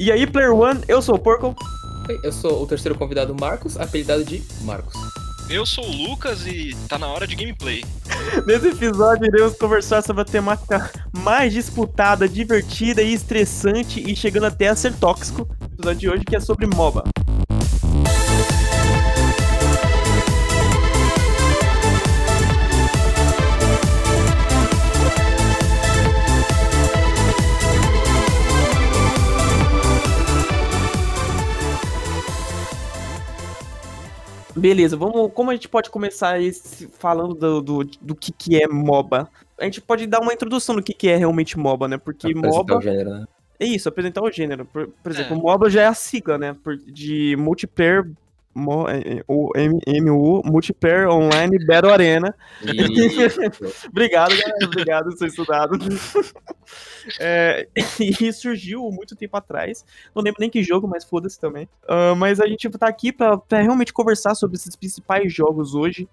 E aí, Player One, eu sou o Porco. Oi, Eu sou o terceiro convidado Marcos, apelidado de Marcos. Eu sou o Lucas e tá na hora de gameplay. Nesse episódio, iremos conversar sobre a temática mais disputada, divertida e estressante e chegando até a ser tóxico. O episódio de hoje que é sobre MOBA. Beleza, vamos. Como a gente pode começar esse falando do, do, do que, que é MOBA? A gente pode dar uma introdução do que, que é realmente MOBA, né? Porque Apresentar MOBA. o gênero, né? É isso, apresentar o gênero. Por, por exemplo, É. MOBA já é a sigla, né? por- de multiplayer. É, é, o MU, Multiplayer Online Battle Arena. Obrigado, galera. Obrigado, sou estudado. É, e surgiu muito tempo atrás. Não lembro nem que jogo, mas foda-se também. Ah, mas a gente tá aqui pra, pra realmente conversar sobre esses principais jogos hoje.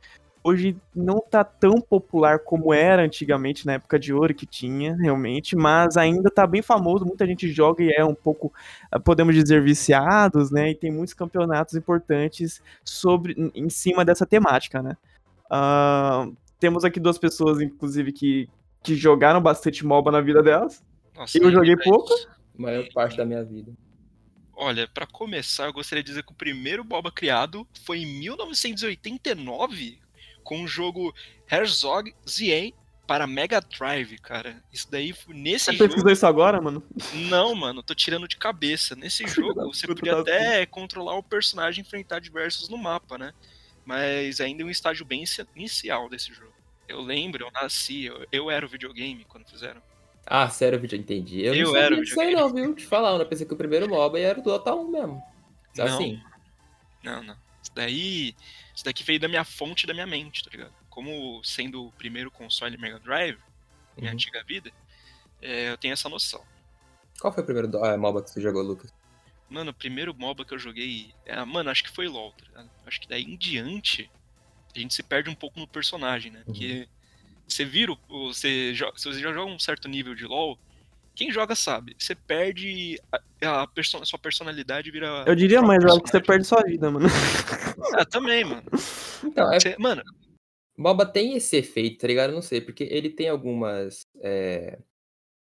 Hoje não tá tão popular como era antigamente, na época de ouro que tinha, realmente, mas ainda tá bem famoso, muita gente joga e é um pouco, ah, podemos dizer, viciados, né? E tem muitos campeonatos importantes sobre em cima dessa temática, né? Ah, temos aqui duas pessoas, inclusive, que, que jogaram bastante MOBA na vida delas. Nossa, Eu joguei pouco. maior parte da minha vida. Olha, pra começar, eu gostaria de dizer que o primeiro Boba criado foi em 1989 com o jogo Herzog Zien para Mega Drive, cara. Isso daí foi nesse Você jogo. pesquisou isso agora, mano? Não, mano, tô tirando de cabeça. Nesse jogo você podia tá até controlar o personagem e enfrentar diversos no mapa, né? Mas ainda é um estágio bem inici- inicial desse jogo. Eu lembro, eu nasci, eu, eu era o videogame quando fizeram. Ah, sério, vídeo, entendi. Eu, Eu não era disso aí não, viu? Te falar, eu pensei que o primeiro MOBA era do Dota 1 mesmo. Assim, Não, não. Isso daí. Isso daqui veio da minha fonte da minha mente, tá ligado? Como sendo o primeiro console Mega Drive, minha Uhum. antiga vida, é, eu tenho essa noção. qual foi o primeiro ah, MOBA que você jogou, Lucas? Mano, o primeiro MOBA que eu joguei. é, mano, acho que foi LOL, tá ligado? Acho que daí em diante a gente se perde um pouco no personagem, né? Porque você vira. o- Você, se você já joga um certo nível de LOL, quem joga sabe. Você perde. A, a perso- a sua personalidade vira. Eu diria mais, eu próprio acho que você perde sua vida, mano. Ah, também, mano. Então, é, Você- mano, MOBA tem esse efeito, tá ligado? Eu não sei, porque ele tem algumas. é,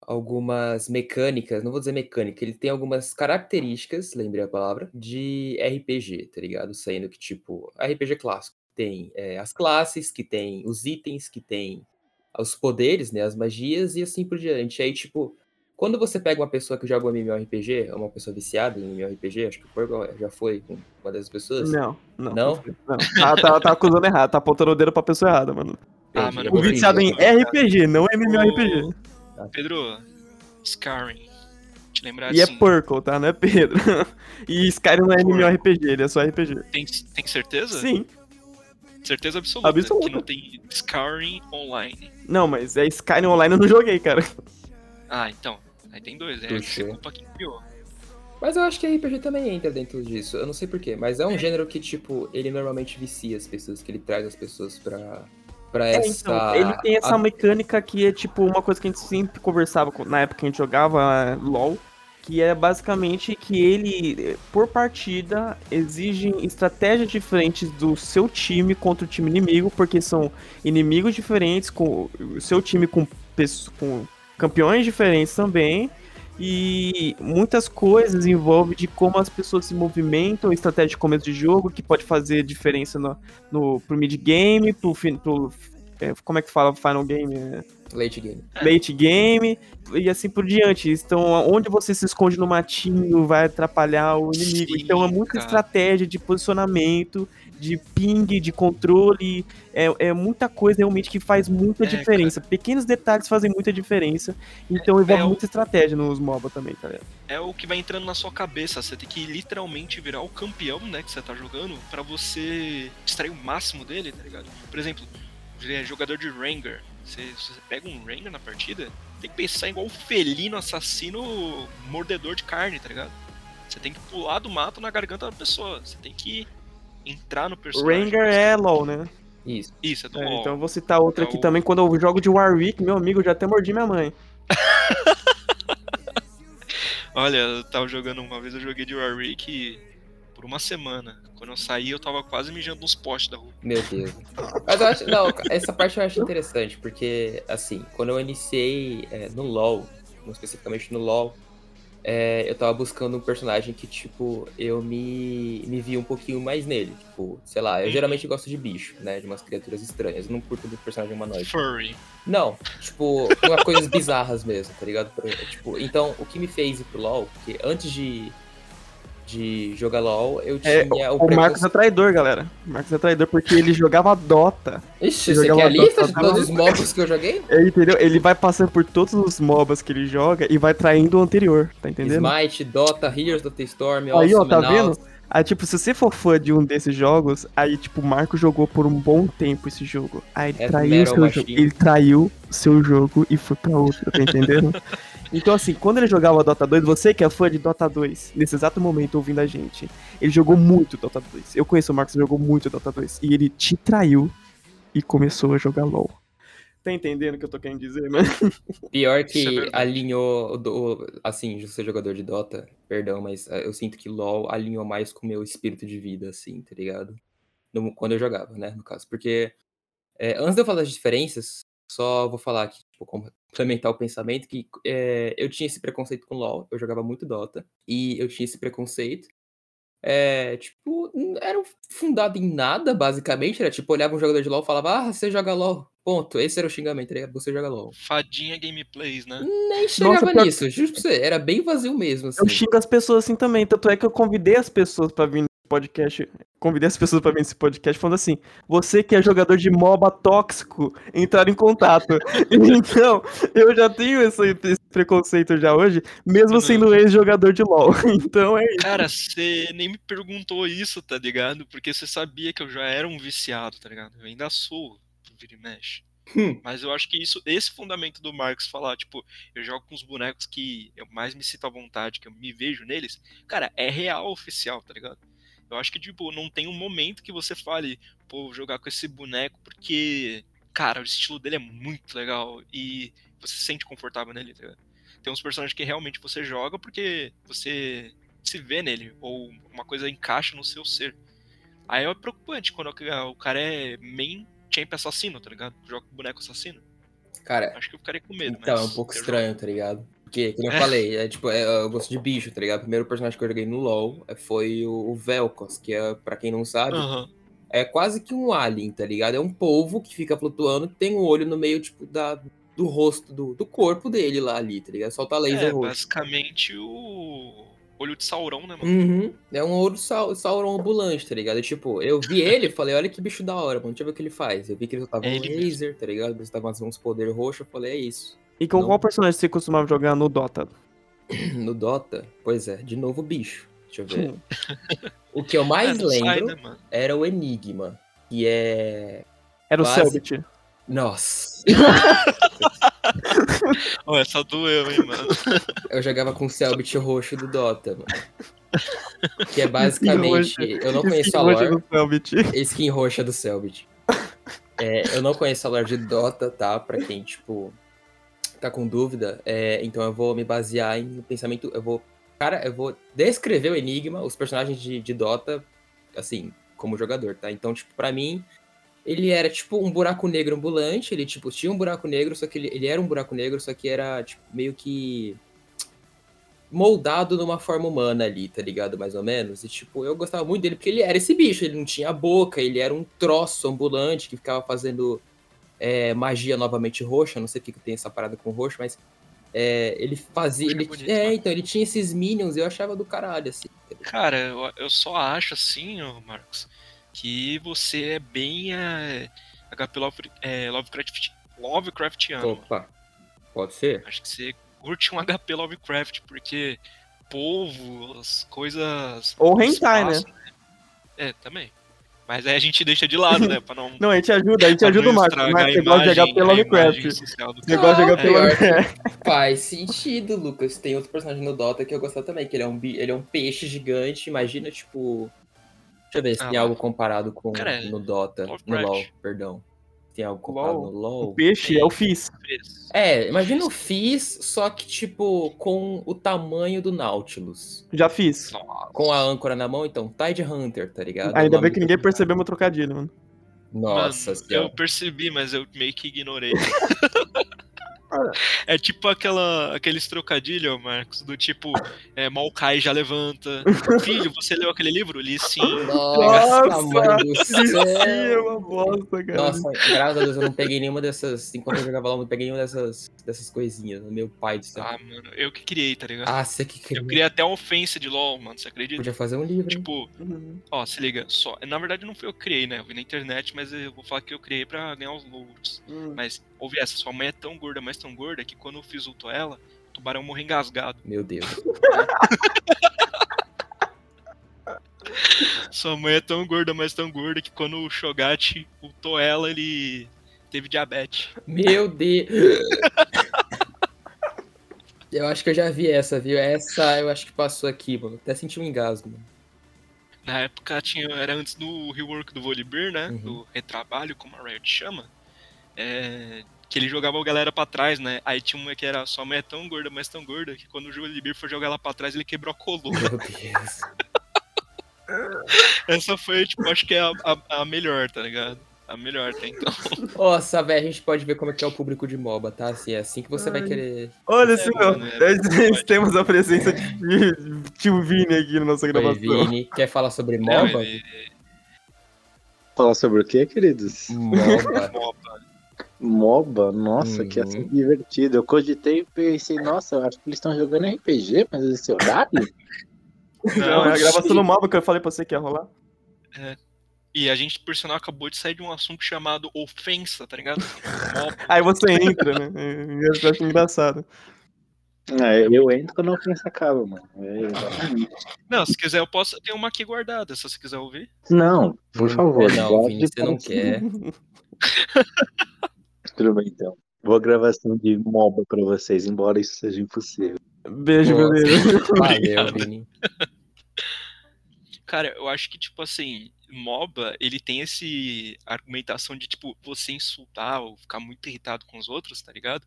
algumas mecânicas, não vou dizer mecânica, ele tem algumas características, lembrei a palavra, de RPG, tá ligado? Sendo que, tipo, RPG clássico tem é, as classes, que tem os itens, que tem os poderes, né? As magias e assim por diante. Aí, tipo, quando você pega uma pessoa que joga um MMORPG, uma pessoa viciada em MMORPG, acho que o já foi com uma dessas pessoas. Não, não. Não? não. Tá, tá, tá acusando errado, tá apontando o dedo pra pessoa errada, mano. Ah, mano, eu O viciado em. RPG, não MMORPG. Pedro, Skyrim. Te lembrar E é assim, Purple, tá? Não é Pedro. E Skyrim não é MMORPG, ele é só RPG. tem, tem certeza? Sim. Certeza absoluta, Absoluta. que não tem Skyrim online. Não, mas é Skyrim Online eu não joguei, cara. Ah, então. Aí tem dois, é Puxa. você culpa quem criou. Mas eu acho que RPG também entra dentro disso. Eu não sei porquê, mas é um gênero que, tipo, ele normalmente vicia as pessoas, que ele traz as pessoas pra, pra É, essa. então, ele tem essa a- mecânica que é tipo uma coisa que a gente sempre conversava com- na época que a gente jogava eh, LoL, que é basicamente que ele, eh, por partida, exige estratégias diferentes do seu time contra o time inimigo, porque são inimigos diferentes, com o seu time com, com campeões diferentes também. E muitas coisas envolvem de como as pessoas se movimentam, estratégia de começo de jogo, que pode fazer diferença no, no, pro mid-game, pro, fin- pro é, como é que fala final game? É, Late game. late game e assim por diante. Então, onde você se esconde no matinho vai atrapalhar o inimigo. Sim, então, é muita cara. estratégia de posicionamento, de ping, de controle. É, é muita coisa realmente que faz muita É, diferença. Pequenos detalhes fazem muita diferença. Então, envolve é o- muita estratégia nos MOBA também, tá ligado? É o que vai entrando na sua cabeça. Você tem que literalmente virar o campeão, né, que você tá jogando, pra você extrair o máximo dele, tá ligado? Por exemplo, é jogador de Ranger. Você, você pega um Ranger na partida, tem que pensar igual o felino assassino mordedor de carne, tá ligado? Você tem que pular do mato na garganta da pessoa. Você tem que entrar no personagem. Ranger é LOL, né? Isso. Isso, é do É, LoL. então eu vou citar outra É aqui o- também. Quando eu jogo de Warwick, meu amigo, eu já até mordi minha mãe. Olha, eu tava jogando uma vez, eu joguei de Warwick por uma semana. Quando eu saí, eu tava quase mijando nos postes da rua. Meu Deus. Mas eu acho. Não, essa parte eu acho interessante, porque, assim, quando eu iniciei é, no LoL, especificamente no LoL, é, eu tava buscando um personagem que, tipo, eu me, me via um pouquinho mais nele. Tipo, sei lá, eu Uhum. geralmente gosto de bicho, né? De umas criaturas estranhas. Eu não curto do personagem humanoide. Furry. Não, tipo, umas coisas bizarras mesmo, tá ligado? Tipo, então, o que me fez ir pro LoL, porque antes de, de jogar LoL, eu É, tinha o Marcos é traidor, galera. O Marcos é traidor porque ele jogava Dota. Ixi, eu você quer a lista Dota, de todos os maluco? mobs que eu joguei? É, entendeu? Ele vai passando por todos os MOBAs que ele joga e vai traindo o anterior, tá entendendo? Smite, Dota, Heroes the Storm, Aí, ó, tá vendo? Aí, tipo, se você for fã de um desses jogos, aí, tipo, o Marco jogou por um bom tempo esse jogo. Aí ele É traiu o seu jogo. Ele traiu o seu jogo e foi pra outro, tá entendendo? então, assim, quando ele jogava Dota 2, você que é fã de Dota 2, nesse exato momento ouvindo a gente, ele jogou muito Dota 2. Eu conheço o Marcos, ele jogou muito Dota 2. E ele te traiu e começou a jogar LOL. Tá entendendo o que eu tô querendo dizer, né? Pior é que verdade. alinhou, assim, de ser jogador de Dota, perdão, mas eh, eu sinto que LoL alinhou mais com o meu espírito de vida, assim, tá ligado? Quando eu jogava, né, no caso. Porque, eh, antes de eu falar das diferenças, só vou falar aqui, tipo, complementar o pensamento, que eh, eu tinha esse preconceito com LoL, eu jogava muito Dota, e eu tinha esse preconceito, é, tipo, não era fundado em nada, basicamente, era tipo, olhava um jogador de LoL e falava, ah, você joga LoL, ponto, esse era o xingamento, ligado? você joga LoL. Fadinha gameplays, né? Nem chegava pior- nisso, juro pra você, era bem vazio mesmo, assim. Eu xingo as pessoas assim também. Tanto é que eu convidei as pessoas pra vir podcast. Convidei as pessoas pra vir nesse podcast falando assim: você que é jogador de MOBA tóxico, entrar em contato. então, eu já tenho esse, esse preconceito já hoje, mesmo sendo ex-jogador de LOL. Então é isso. Cara, você nem me perguntou isso, tá ligado? Porque você sabia que eu já era um viciado, tá ligado? Eu ainda sou, vira e mexe. Hum. Mas eu acho que isso, esse fundamento do Marcos falar, tipo, eu jogo com os bonecos que eu mais me sinto à vontade, que eu me vejo neles, cara, é real oficial, tá ligado? Eu acho que, tipo, não tem um momento que você fale, pô, vou jogar com esse boneco porque, cara, o estilo dele é muito legal e você se sente confortável nele, tá ligado? Tem uns personagens que realmente você joga porque você se vê nele, ou uma coisa encaixa no seu ser. Aí é preocupante quando o cara é main champ assassino, tá ligado? Joga com boneco assassino. Cara, Acho que eu ficaria com medo. então, é um pouco estranho, tá ligado? Porque, como eu É. falei, é tipo, é, eu gosto de bicho, tá ligado? O primeiro personagem que eu joguei no LoL é, foi o, Vel'Koz, que é, pra quem não sabe. Aham. é quase que um alien, tá ligado? É um polvo que fica flutuando, tem um olho no meio, tipo, da, do rosto, do, do corpo dele lá ali, tá ligado? Solta laser É, roxo. basicamente o olho de Sauron, né, mano? Uhum. É um ouro Sau- Sauron ambulante, tá ligado? E, tipo, eu vi ele e falei, olha que bicho da hora, mano. Deixa eu ver o que ele faz. Eu vi que ele soltava É um ele mesmo. laser, tá ligado? Ele soltava uns- uns poderes roxos. Eu falei, é isso. E com Não. qual personagem você costumava jogar no Dota? No Dota, pois é, de novo bicho. Deixa eu ver. Hum. O que eu É, mais sai, lembro né, era o Enigma, que é. Era o Quase. Selbit. Nossa! Ó, essa doeu, hein, mano? Eu jogava com o Selbit roxo do Dota, mano. Que é basicamente. Eu não conheço a lore. Skin roxa do Selbit. É, eu não conheço a lore de Dota, tá? Pra quem, tipo, tá com dúvida. É, então eu vou me basear em pensamento. Eu vou. Cara, eu vou descrever o Enigma, os personagens de, de Dota, assim, como jogador, tá? Então, tipo, pra mim, ele era tipo um buraco negro ambulante. Ele, tipo, tinha um buraco negro, só que ele, ele era um buraco negro, só que era, tipo, meio que moldado numa forma humana ali, tá ligado? Mais ou menos. E, tipo, eu gostava muito dele porque ele era esse bicho, ele não tinha boca, ele era um troço ambulante que ficava fazendo é, magia novamente roxa. Não sei porque que tem essa parada com roxo, mas é, ele fazia. É Ele, bonito, é, mano. então, ele tinha esses minions e eu achava do caralho, assim. Cara, eu, eu só acho assim, Marcos, que você é bem é, HP Love, é, Lovecraft, Lovecraftiano. Opa, pode ser? Acho que você curte um HP Lovecraft, porque povo, as coisas. Ou hentai, né? espaço, É, também. Mas aí a gente deixa de lado, né? Pra não. Não, a gente ajuda, a gente ajuda o Marcos. a você gosta de imagem social do Você gosta de Não, HP pior Lovecraft. Faz sentido, Lucas. Tem outro personagem no Dota que eu gostava também, que ele é um, ele é um peixe gigante. Imagina, tipo. Deixa eu ver se Ah, tem algo comparado com Cara, é no Dota. No. LoL, perdão. Tem algo comparado LOL. no LoL. O peixe é o Fizz. É, imagina o Fizz, só que, tipo, com o tamanho do Nautilus. Já fiz. Com a âncora na mão, então, Tide Hunter, tá ligado? Ainda bem que ninguém percebeu meu trocadilho, mano. Nossa Mano, eu percebi, mas eu meio que ignorei. é tipo aquela, aqueles trocadilhos, Marcos, do tipo, é, Maokai já levanta. Filho, você leu aquele livro? Li sim. Nossa, Nossa, mãe do Ih, é céu. uma bosta, cara. Nossa, graças a Deus eu não peguei nenhuma dessas. Enquanto eu jogava lá, eu não peguei nenhuma dessas, dessas coisinhas. Meu pai do céu. Ah, mano, eu que criei, tá ligado? Ah, você que eu queria. criei até uma ofensa de LOL, mano, você acredita? Podia fazer um livro. Tipo, Uhum. ó, se liga, só. Na verdade não foi eu que criei, né? Eu vi na internet, mas eu vou falar que eu criei pra ganhar os louros. Uhum. Mas, ouve essa, sua mãe é tão gorda, mas tão gorda, que quando eu fiz o ela, o tubarão morreu engasgado. Meu Deus. Sua mãe é tão gorda, mas tão gorda, que quando o Shogat ultou ela, ele teve diabetes. Meu Deus. Eu acho que eu já vi essa, viu? Essa eu acho que passou aqui, mano. Até senti um engasgo, mano. Na época tinha, era antes do rework do Volibear, né? Uhum. Do retrabalho, como a Riot chama. É, que ele jogava a galera pra trás, né? Aí tinha uma que era sua mãe é tão gorda, mas tão gorda, que quando o Volibear foi jogar ela pra trás, ele quebrou a coluna. Meu Deus. Essa foi, tipo, acho que é a, a, a melhor, tá ligado? A melhor até então. Nossa, velho, a gente pode ver como é que é o público de MOBA, tá? Assim, é assim que você vai Ai. querer. Olha, É, assim, mano, ó, é nós temos a presença de tio Vini aqui na nossa Oi, gravação. Vini. Quer falar sobre Não, MOBA? ele- Falar sobre o que, queridos? MOBA. MOBA. MOBA, nossa, Uhum. que assim divertido. Eu cogitei e pensei, nossa, eu acho que eles estão jogando RPG, mas esse horário? Não, é a gravação do MOBA que eu falei pra você que ia rolar. E a gente, por sinal, acabou de sair de um assunto chamado ofensa, tá ligado? Aí você entra, né? É, Eu acho engraçado. É, eu entro quando a ofensa acaba, mano. É. Não, se quiser eu posso. Tem uma aqui guardada, se você quiser ouvir. Não, por favor. Não, Vini, você não quer. Tudo bem, então. Vou gravação de MOBA pra vocês, embora isso seja impossível. Beijo, Nossa. beleza. Valeu. Vini. Cara, eu acho que, tipo assim, MOBA, ele tem esse argumentação de, tipo, você insultar ou ficar muito irritado com os outros, tá ligado?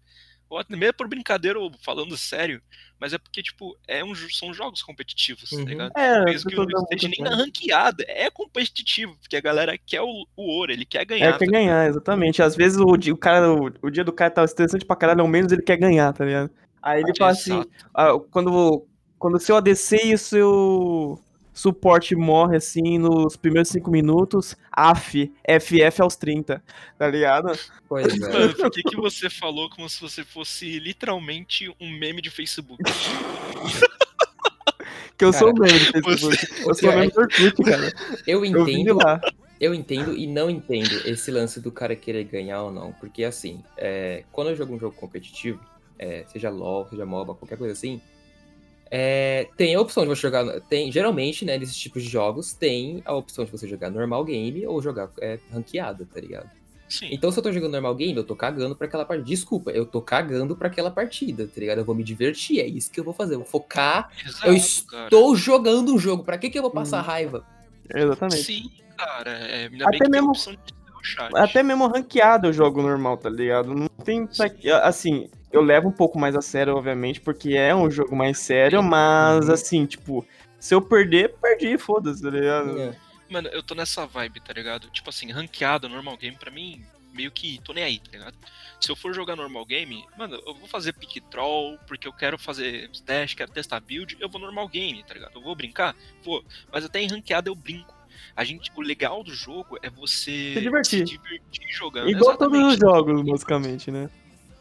Ou até mesmo por brincadeira ou falando sério, mas é porque, tipo, é um, são jogos competitivos, Uhum. tá ligado? É, Mesmo que muito nem na ranqueada, é competitivo, porque a galera quer o, o ouro, ele quer ganhar. É, quer tá ganhar, exatamente. Às vezes o, o cara, o, o dia do cara tá estressante pra caralho, ao menos ele quer ganhar, tá ligado? Aí ele fala assim, Exato. ah, quando, quando o seu ADC e o seu suporte morre assim nos primeiros cinco minutos, AF, FF aos 30, tá ligado? Pois é. Mano, por que, que você falou como se você fosse literalmente um meme de Facebook? Que eu Cara, sou meme do Facebook. Eu sou meme do Orkut, cara. Eu Eu de entendo, lá. eu entendo e não entendo esse lance do cara querer ganhar ou não. Porque assim, é, quando eu jogo um jogo competitivo, é, seja LOL, seja MOBA, qualquer coisa assim, é, tem a opção de você jogar. Tem, geralmente, né, nesses tipos de jogos, tem a opção de você jogar normal game ou jogar é, ranqueada, tá ligado? Sim. Então, se eu tô jogando normal game, eu tô cagando pra aquela partida. Desculpa, eu tô cagando pra aquela partida, tá ligado? Eu vou me divertir, é isso que eu vou fazer. Eu vou focar. Exato, eu cara. estou jogando um jogo. Pra que, que eu vou passar Uhum. raiva? Exatamente. Sim, cara. É, ainda Até bem que tem mesmo- a opção de ter o chat. Até mesmo ranqueado eu jogo normal, tá ligado? Não tem. Assim, eu levo um pouco mais a sério, obviamente, porque é um jogo mais sério, mas Uhum. assim, tipo, se eu perder, perdi, foda-se, tá ligado? É. Mano, eu tô nessa vibe, tá ligado? Tipo assim, ranqueada, normal game, pra mim, meio que tô nem aí, tá ligado? Se eu for jogar normal game, mano, eu vou fazer pick troll, porque eu quero fazer dash, quero testar build, eu vou normal game, tá ligado? Eu vou brincar? Vou. Mas até em ranqueada eu brinco. A gente, o legal do jogo é você Se divertir. divertir jogando. Igual todos os Exatamente. jogos, basicamente, né?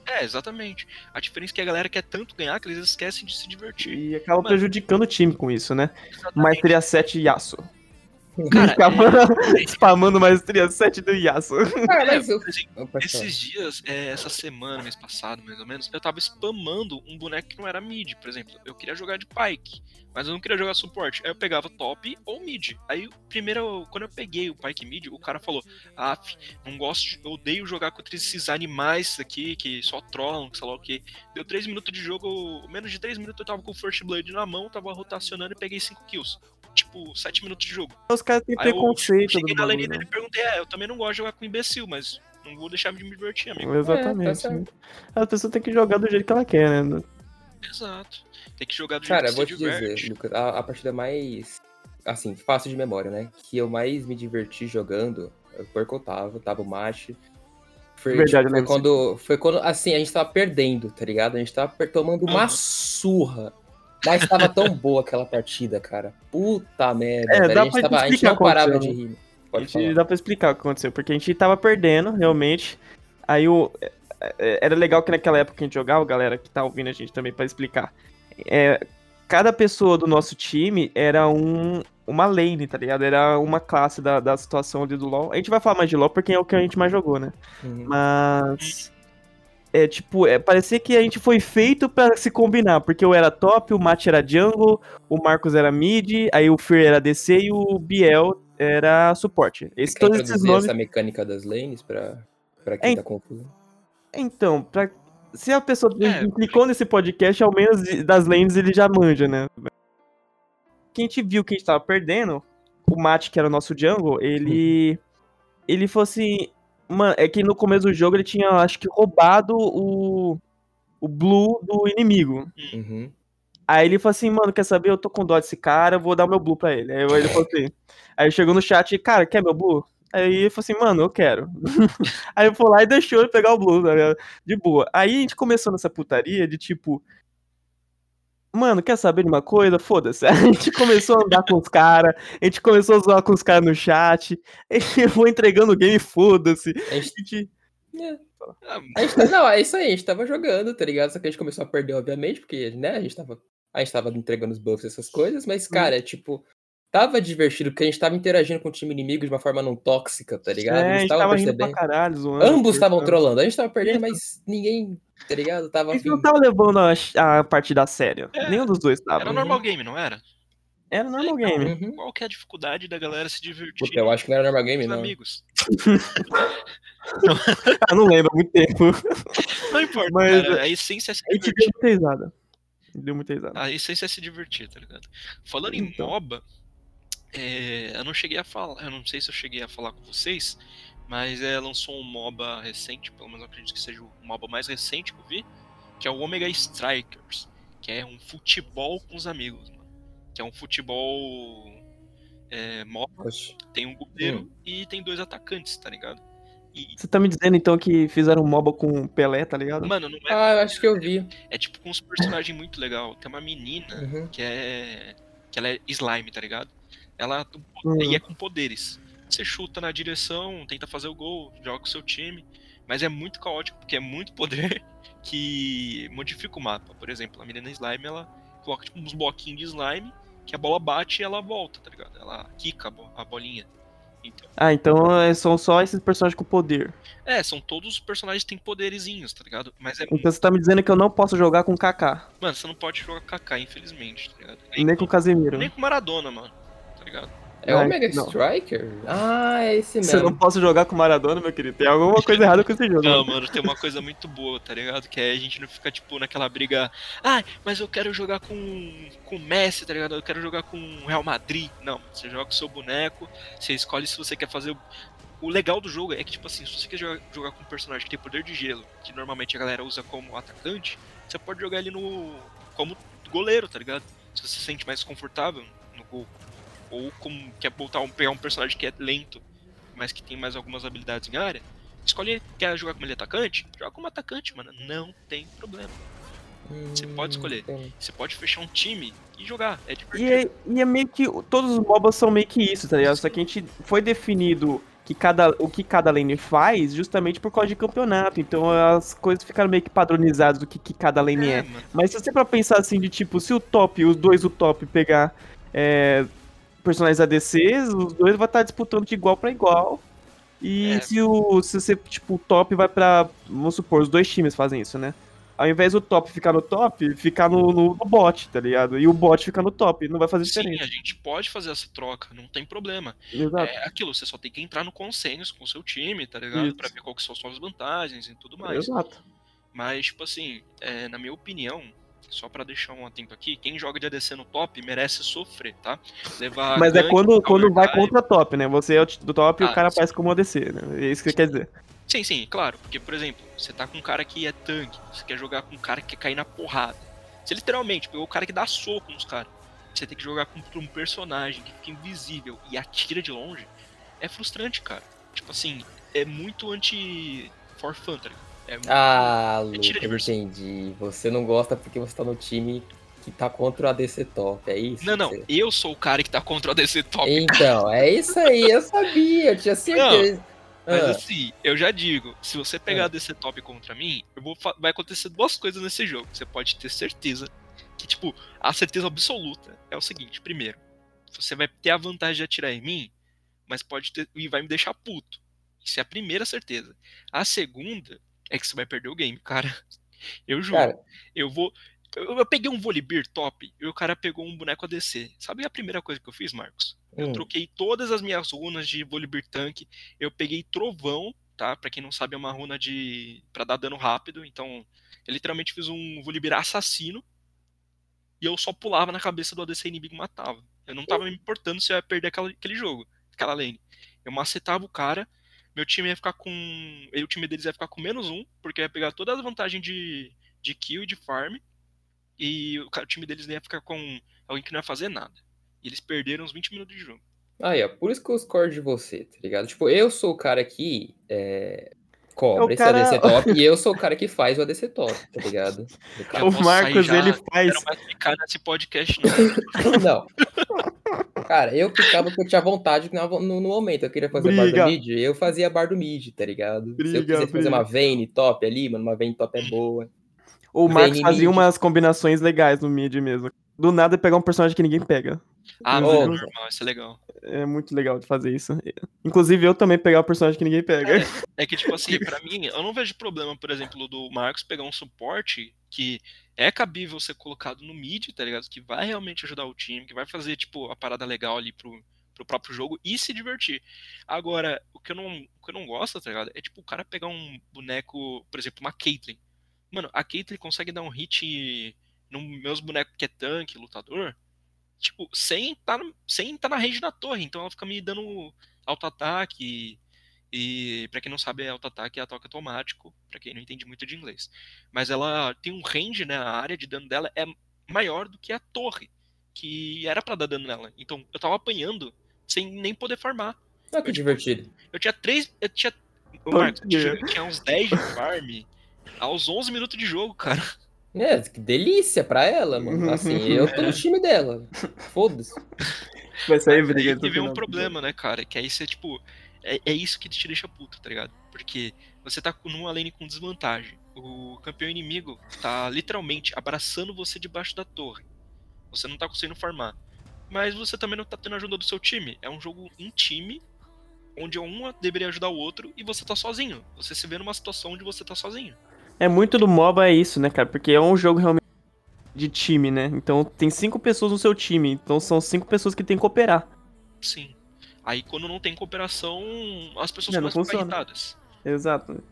É, exatamente. A diferença é que a galera quer tanto ganhar que eles esquecem de se divertir. E acaba Mano. prejudicando o time com isso, né? Exatamente. Maestria 7 Yasuo. Cara, Ficava é- spamando Maestria 7 do Yasuo. Ah, mas eu... Esses dias, é, essa semana, mês passado, mais ou menos, eu tava spamando um boneco que não era mid, por exemplo. Eu queria jogar de Pyke, mas eu não queria jogar suporte. Aí eu pegava top ou mid. Aí, primeiro, quando eu peguei o Pyke mid, o cara falou: Ah, não gosto, de- eu odeio jogar contra esses animais aqui que só trollam, que sei lá o que. Deu 3 minutos de jogo, menos de 3 minutos eu tava com o First Blood na mão, tava rotacionando e peguei 5 kills. Tipo, 7 minutos de jogo. Os caras têm Aí eu preconceito cheguei do na lane bagulho, dele né? e perguntei, é, eu também não gosto de jogar com imbecil, mas não vou deixar de me divertir, amigo. Exatamente. É, tá certo. a pessoa tem que jogar do jeito que ela quer, né? Exato. Tem que jogar do Cara, jeito vou que te se diverte. dizer, Lucas, a, a partida mais, assim, fácil de memória, né? Que eu mais me diverti jogando, foi que eu tava, tava o Mate. Foi, Verdade, tipo, foi quando, foi quando, assim, a gente tava perdendo, tá ligado? A gente tava tomando uma surra. Mas tava tão boa aquela partida, cara. Puta merda, É, velho. dá A gente, tava, a gente não parava de rir. A Pode gente falar. dá pra explicar o que aconteceu, porque a gente tava perdendo, realmente. Aí o. é, é, Era legal que naquela época que a gente jogava, galera que tá ouvindo a gente também pra explicar. É, cada pessoa do nosso time era um, uma lane, tá ligado? Era uma classe da, da situação ali do LoL. A gente vai falar mais de LoL porque é o que a gente mais jogou, né? Uhum. Mas. É tipo, é, parecia que a gente foi feito pra se combinar, porque eu era top, o Mate era jungle, o Marcos era mid, aí o Fear era DC e o Biel era suporte. Esse, Quer todos esses nomes. essa mecânica das lanes pra, pra quem É, tá confuso? Então, pra... se a pessoa É. clicou nesse podcast, ao menos das lanes ele já manja, né? Que a gente viu que a gente tava perdendo, o Mate, que era o nosso jungle, ele. Ele falou assim. Mano, é que no começo do jogo ele tinha, acho que, roubado o. O blue do inimigo. Uhum. Aí ele falou assim, mano, quer saber? Eu tô com dó desse cara, vou dar o meu blue pra ele. Aí ele falou assim. Aí chegou no chat, cara, quer meu blue? Aí ele falou assim, mano, eu quero. aí eu fui lá e deixou ele pegar o blue, tá ligado? De boa. Aí a gente começou nessa putaria de tipo. Mano, quer saber de uma coisa? Foda-se. A gente começou a andar com os caras, a gente começou a zoar com os caras no chat, eu vou entregando o game, foda-se. A gente A gente- Ah, A gente, tá- não, é isso aí, a gente tava jogando, tá ligado? Só que a gente começou a perder, obviamente, porque, né, a gente tava. A gente tava entregando os buffs e essas coisas, mas, cara, é tipo. Tava divertido, porque a gente tava interagindo com o time inimigo de uma forma não tóxica, tá ligado? É, a Eles gente tava rindo pra percebendo. caralho, zoando. Ambos estavam trollando. A gente tava perdendo, mas ninguém, tá ligado? Tava A gente afim. não tava levando a, a partida a sério. É, Nenhum dos dois tava. era normal game, não era? Era normal game. Uhum. Qual que é a dificuldade da galera se divertir Puta, eu acho que não era normal game, não. amigos? Ah, não lembro, há muito tempo. Não importa, Mas, cara. A essência é se A gente divertir. deu muita risada. Deu muita risada. A essência é se divertir, tá ligado? Falando em Então. MOBA, é, eu não cheguei a falar, eu não sei se eu cheguei a falar com vocês, mas é, lançou um MOBA recente, pelo menos eu acredito que seja o MOBA mais recente que eu vi, que é o Omega Strikers, que é um futebol com os amigos, mano. Que é um futebol é, MOBA, Oxe. tem um goleiro Hum. e tem dois atacantes, tá ligado? E, Você tá me dizendo então que fizeram um MOBA com Pelé, tá ligado? mano, não é, Ah, eu acho que eu vi. é tipo com uns personagens muito legal. Tem uma menina Uhum. que é. que ela é slime, tá ligado? Ela Uhum. e é com poderes. Você chuta na direção, tenta fazer o gol, joga com o seu time, mas é muito caótico porque é muito poder que modifica o mapa. Por exemplo, a menina slime ela coloca tipo, uns bloquinhos de slime que a bola bate e ela volta, tá ligado? Ela quica a bo- a bolinha. Então, Ah, então é- são só esses personagens com poder. é, são todos os personagens que têm poderezinhos, tá ligado? Mas é. Então você tá me dizendo que eu não posso jogar com Kaká, Mano, você não pode jogar Kaká, infelizmente, tá ligado? nem com Casemiro. nem com Maradona, mano. Ligado? É o Ai, Omega não. Striker? Ah, é esse Se eu mesmo. não posso jogar com Maradona, meu querido, tem alguma coisa errada com esse jogo. Não, mano, tem uma coisa muito boa, tá ligado? Que é a gente não fica, tipo, naquela briga. Ah, mas eu quero jogar com com o Messi, tá ligado? Eu quero jogar com o Real Madrid. Não, você joga com o seu boneco, você escolhe se você quer fazer. o- O legal do jogo é que, tipo assim, se você quer jogar, jogar com um personagem que tem poder de gelo, que normalmente a galera usa como atacante, você pode jogar ele no. como goleiro, tá ligado? Se você se sente mais confortável no gol. Ou como quer botar um, pegar um personagem que é lento, mas que tem mais algumas habilidades em área. Escolhe, quer jogar como ele é atacante? Joga como atacante, mano. Não tem problema. Você pode escolher. Hum, Você pode fechar um time e jogar. É E divertido. é, e é meio que. Todos os MOBAs são meio que isso, tá ligado? Só que a gente foi definido que cada, o que cada lane faz justamente por causa de campeonato. Então as coisas ficaram meio que padronizadas do que, que cada lane é. mano. Mas se você pra pensar assim, de tipo, se o top, os dois do top pegar é, personagens ADCs, os dois vão estar disputando de igual pra igual. E É. se o se você, tipo, o top vai pra. Vamos supor, os dois times fazem isso, né? Ao invés do top ficar no top, ficar no, no, no bot, tá ligado? E o bot ficar no top, não vai fazer Sim, diferença. a gente pode fazer essa troca, não tem problema. Exato. É aquilo, você só tem que entrar no consenso com o seu time, tá ligado? Isso. Pra ver qual que são as suas vantagens e tudo mais. Exato. Mas, tipo assim, é, na minha opinião, só pra deixar um atento aqui, quem joga de ADC no top merece sofrer, tá? Levar Mas é quando, quando vai contra top, né? Você é do top e Ah, o cara sim. aparece como ADC, né? É isso que quer dizer. Sim, sim, claro. Porque, por exemplo, você tá com um cara que é tanque, você quer jogar com um cara que quer cair na porrada. Você literalmente pegou o cara que dá soco nos caras. Você tem que jogar contra um personagem que fica invisível e atira de longe. É frustrante, cara. Tipo assim, é muito anti for fun, tá ligado? É muito... Ah, É Lucas, diversão. entendi. Você não gosta porque você tá no time que tá contra o ADC Top, é isso? Não, não, Você- eu sou o cara que tá contra o ADC Top. Então, é isso aí, eu sabia, eu tinha certeza. Mas Ah, assim, eu já digo, se você pegar a DC Top contra mim, eu vou vai acontecer duas coisas nesse jogo. Você pode ter certeza que, tipo, a certeza absoluta é o seguinte: primeiro, você vai ter a vantagem de atirar em mim, mas pode ter. e vai me deixar puto. Isso é a primeira certeza. A segunda é que você vai perder o game, cara. Eu juro. Cara, Eu vou. Eu, eu peguei um Volibear top e o cara pegou um boneco ADC. Sabe a primeira coisa que eu fiz, Marcos? Eu hum, troquei todas as minhas runas de Volibear Tank. Eu peguei Trovão, tá? Pra quem não sabe, é uma runa de. pra dar dano rápido. Então, eu literalmente fiz um Volibear assassino. E eu só pulava na cabeça do ADC inimigo e matava. Eu não tava me importando se eu ia perder aquela- aquele jogo, aquela lane. Eu macetava o cara. Meu time ia ficar com. e O time deles ia ficar com menos um, porque ia pegar todas as vantagens de, de kill e de farm. E o, time deles ia ficar com alguém que não ia fazer nada. E eles perderam uns 20 minutos de jogo. Aí, ó, por isso que eu discordo de você, tá ligado? Tipo, eu sou o cara que é, É cobra o esse cara- ADC top e eu sou o cara que faz o ADC top, tá ligado? O Marcos, ele faz. Quero mais ficar nesse podcast, não. Não. Cara, eu ficava porque eu tinha vontade no, no momento. Eu queria fazer bar Briga. do mid, eu fazia bar do mid, tá ligado? Se eu Briga, quisesse fazer briga. uma Vayne top ali, mano, uma Vayne top é boa. O Marcos fazia umas combinações legais no mid mesmo. Do nada pegar um personagem que ninguém pega. Ah, não, normal, isso é legal. É muito legal de fazer isso. Inclusive eu também pegar um personagem que ninguém pega. É que, tipo assim, pra mim, eu não vejo problema, por exemplo, do Marcos pegar um suporte que é cabível ser colocado no mid, tá ligado? Que vai realmente ajudar o time, que vai fazer, tipo, a parada legal ali pro, pro próprio jogo e se divertir. Agora, o que eu não, o que eu não gosto, tá ligado? É, tipo, o cara pegar um boneco, por exemplo, uma Caitlyn. Mano, a Caitlyn consegue dar um hit nos meus bonecos que é tanque, lutador, tipo, sem tá, no- sem tá na range da torre. Então ela fica me dando auto-ataque. E pra quem não sabe, auto-ataque é ataque automático, pra quem não entende muito de inglês. Mas ela tem um range, né? A área de dano dela é maior do que a torre, que era pra dar dano nela. Então eu tava apanhando sem nem poder farmar. Ah, que divertido. Eu tinha três. Eu tinha. Ô, Marcos, quê? eu tinha uns 10 de farm aos 11 minutos de jogo, cara. É, que delícia pra ela, mano. Assim, eu tô no time dela. Foda-se. Vai sair Aí briga. vem um problema, né, cara? Que aí você, tipo. É, é isso que te deixa puto, tá ligado? Porque você tá numa lane com desvantagem. O campeão inimigo tá literalmente abraçando você debaixo da torre. Você não tá conseguindo farmar. Mas você também não tá tendo ajuda do seu time. É um jogo em time, onde um deveria ajudar o outro e você tá sozinho. Você se vê numa situação onde você tá sozinho. É muito do MOBA é isso, né, cara? Porque é um jogo realmente de time, né? Então tem cinco pessoas no seu time. Então são cinco pessoas que tem que cooperar. Sim. Aí quando não tem cooperação, as pessoas É, não começam a ficar irritadas. Exato.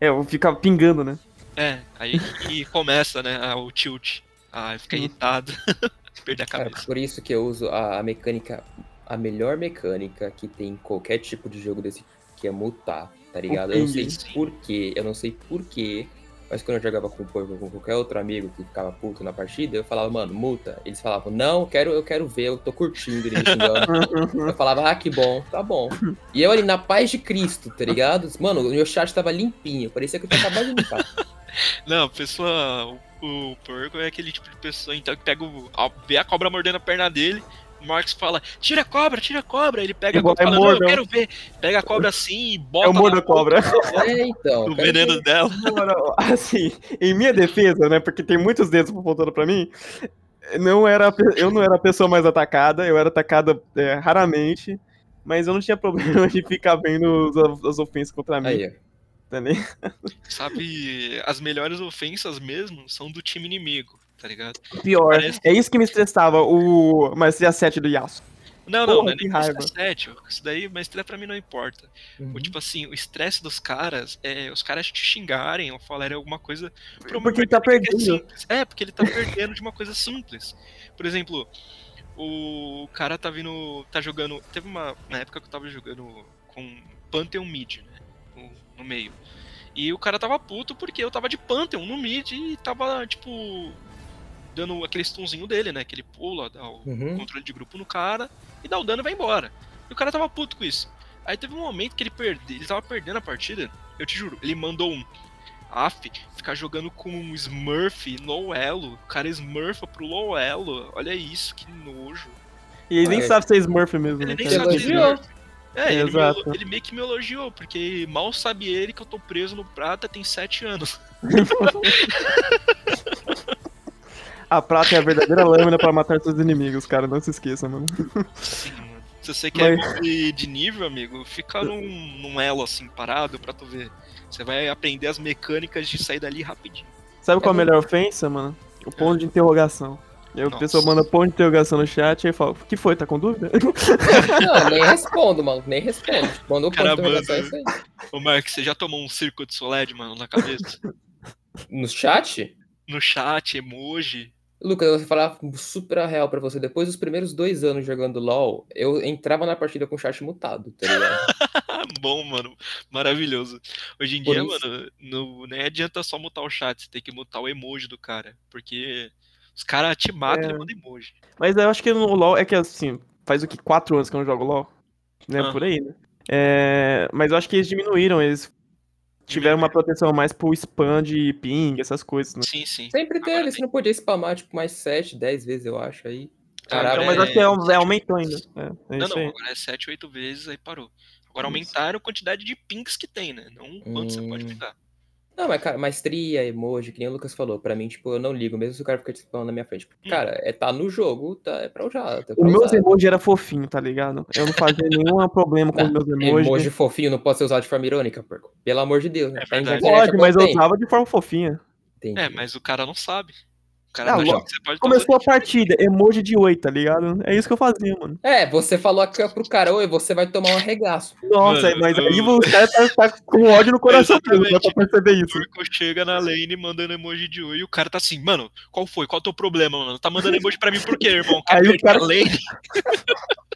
É, eu ficava pingando, né? É, aí que começa, né, o tilt. Ah, fica Hum. irritado. Perder a Cara, cabeça. por isso que eu uso a, a mecânica, a melhor mecânica que tem em qualquer tipo de jogo desse, que é mutar, tá ligado? Eu não sei porquê, eu não sei porquê, mas quando eu jogava com o Porco com qualquer outro amigo que ficava puto na partida, eu falava, mano, muta. Eles falavam, não, eu quero, eu quero ver, eu tô curtindo ele me xingando. Eu falava, ah, que bom, tá bom. E eu ali na paz de Cristo, tá ligado? Mano, o meu chat tava limpinho, parecia que eu tinha acabado de limpar. Não, pessoa. O, o porco é aquele tipo de pessoa, então, que pega o. a- vê a cobra mordendo a perna dele. Marcos fala, tira a cobra, tira a cobra. Ele pega Igual a cobra e é fala, não, eu quero ver. Pega a cobra assim e bota É o mordo da cobra. É, então. o veneno ver. dela. Assim, em minha defesa, né? Porque tem muitos dedos apontando pra mim. Não era, a eu não era a pessoa mais atacada, eu era atacada é, raramente, mas eu não tinha problema de ficar vendo os- as ofensas contra mim, Aí? Sabe, as melhores ofensas mesmo são do time inimigo, tá ligado? Pior, Parece- é isso que me estressava, o Maestria 7 do Yasuo. Não, não, Porra, não é nem raiva. por 7, isso daí, mas pra mim não importa. Uhum. O, tipo assim, o estresse dos caras é os caras te xingarem ou falarem alguma coisa. por Porque ele tá é perdendo. simples. É, porque ele tá perdendo de uma coisa simples. Por exemplo, o cara tá vindo. tá jogando. Teve uma, uma época que eu tava jogando com Pantheon Mid, né? no meio. E o cara tava puto porque eu tava de Pantheon no mid e tava, tipo, dando aquele stunzinho dele, né? Que ele pula, dá o Uhum. controle de grupo no cara e dá o dano e vai embora. E o cara tava puto com isso. Aí teve um momento que ele perde, ele tava perdendo a partida, eu te juro, ele mandou um Af, ficar jogando com um Smurf low elo. O cara smurfa pro low elo. Olha isso, que nojo. E ele nem É. sabe ser Smurf mesmo, Ele né? nem sabe ser. Smurf. É, ele, me ele meio que me elogiou, porque mal sabe ele que eu tô preso no prata tem sete anos. A prata é a verdadeira lâmina pra matar seus inimigos, cara. Não se esqueça, mano. Sim, mano. Se você quer Mas- evoluir de nível, amigo, fica num, num elo assim, parado, pra tu ver. Você vai aprender as mecânicas de sair dali rapidinho. Sabe qual é a É melhor ofensa, mano? O ponto de interrogação. E aí o pessoal manda ponto de interrogação no chat e aí fala, o que foi, tá com dúvida? Não, nem respondo, mano. Nem respondo. Mandou ponto de Caramba, interrogação, é isso aí. Ô, Mark, você já tomou um circo de Soled, mano, na cabeça? No chat? no chat, emoji. Lucas, eu vou falar super a real pra você. Depois dos primeiros dois anos jogando LoL, eu entrava na partida com o chat mutado, tá ligado? Bom, mano. Maravilhoso. Hoje em Por dia, isso- mano, não, nem adianta só mutar o chat, você tem que mutar o emoji do cara. Porque os caras te matam É. e mandam emoji. Mas eu acho que no LoL é que assim, faz o que? Quatro anos que eu não jogo LoL? Né? Ah. Por aí, né? É, mas eu acho que eles diminuíram, eles tiveram uma proteção mais pro spam de ping, essas coisas, né? Sim, sim. Sempre Agora teve, você não podia spamar, tipo, mais 7, 10 vezes, eu acho, aí. Caralho, Então, Caralho, mas é- acho que é, sete, é, aumentou ainda. É, é Não, não, aí. agora é 7, 8 vezes, aí parou. Agora Isso. aumentaram a quantidade de pings que tem, né? Não quanto você pode Hum. pingar. Não, mas, cara, maestria, emoji, que nem o Lucas falou, pra mim, tipo, eu não ligo, mesmo se o cara ficar spamando na minha frente. Porque, Hum. Cara, é tá no jogo, tá, é pra usar. Tá O pra meu usar. emoji era fofinho, tá ligado? Eu não fazia nenhum problema com os meus emojis. Emoji fofinho não pode ser usado de forma irônica, porco. Pelo amor de Deus, né? É Tá Pode, mas eu usava de forma fofinha. Entendi. É, mas o cara não sabe. Cara Ah, logo- você Começou a partida, emoji de oi, tá ligado? É isso que eu fazia, mano. É, você falou aqui pro cara, oi, você vai tomar um arregaço. Nossa, Mano, mas aí eu- o cara tá, tá com ódio no coração, mesmo, dá pra perceber isso. O Turco chega na lane mandando emoji de oi e o cara tá assim, mano, qual foi? Qual é o teu problema, mano? Tá mandando emoji pra mim por quê, irmão? Quer Aí o cara- lane?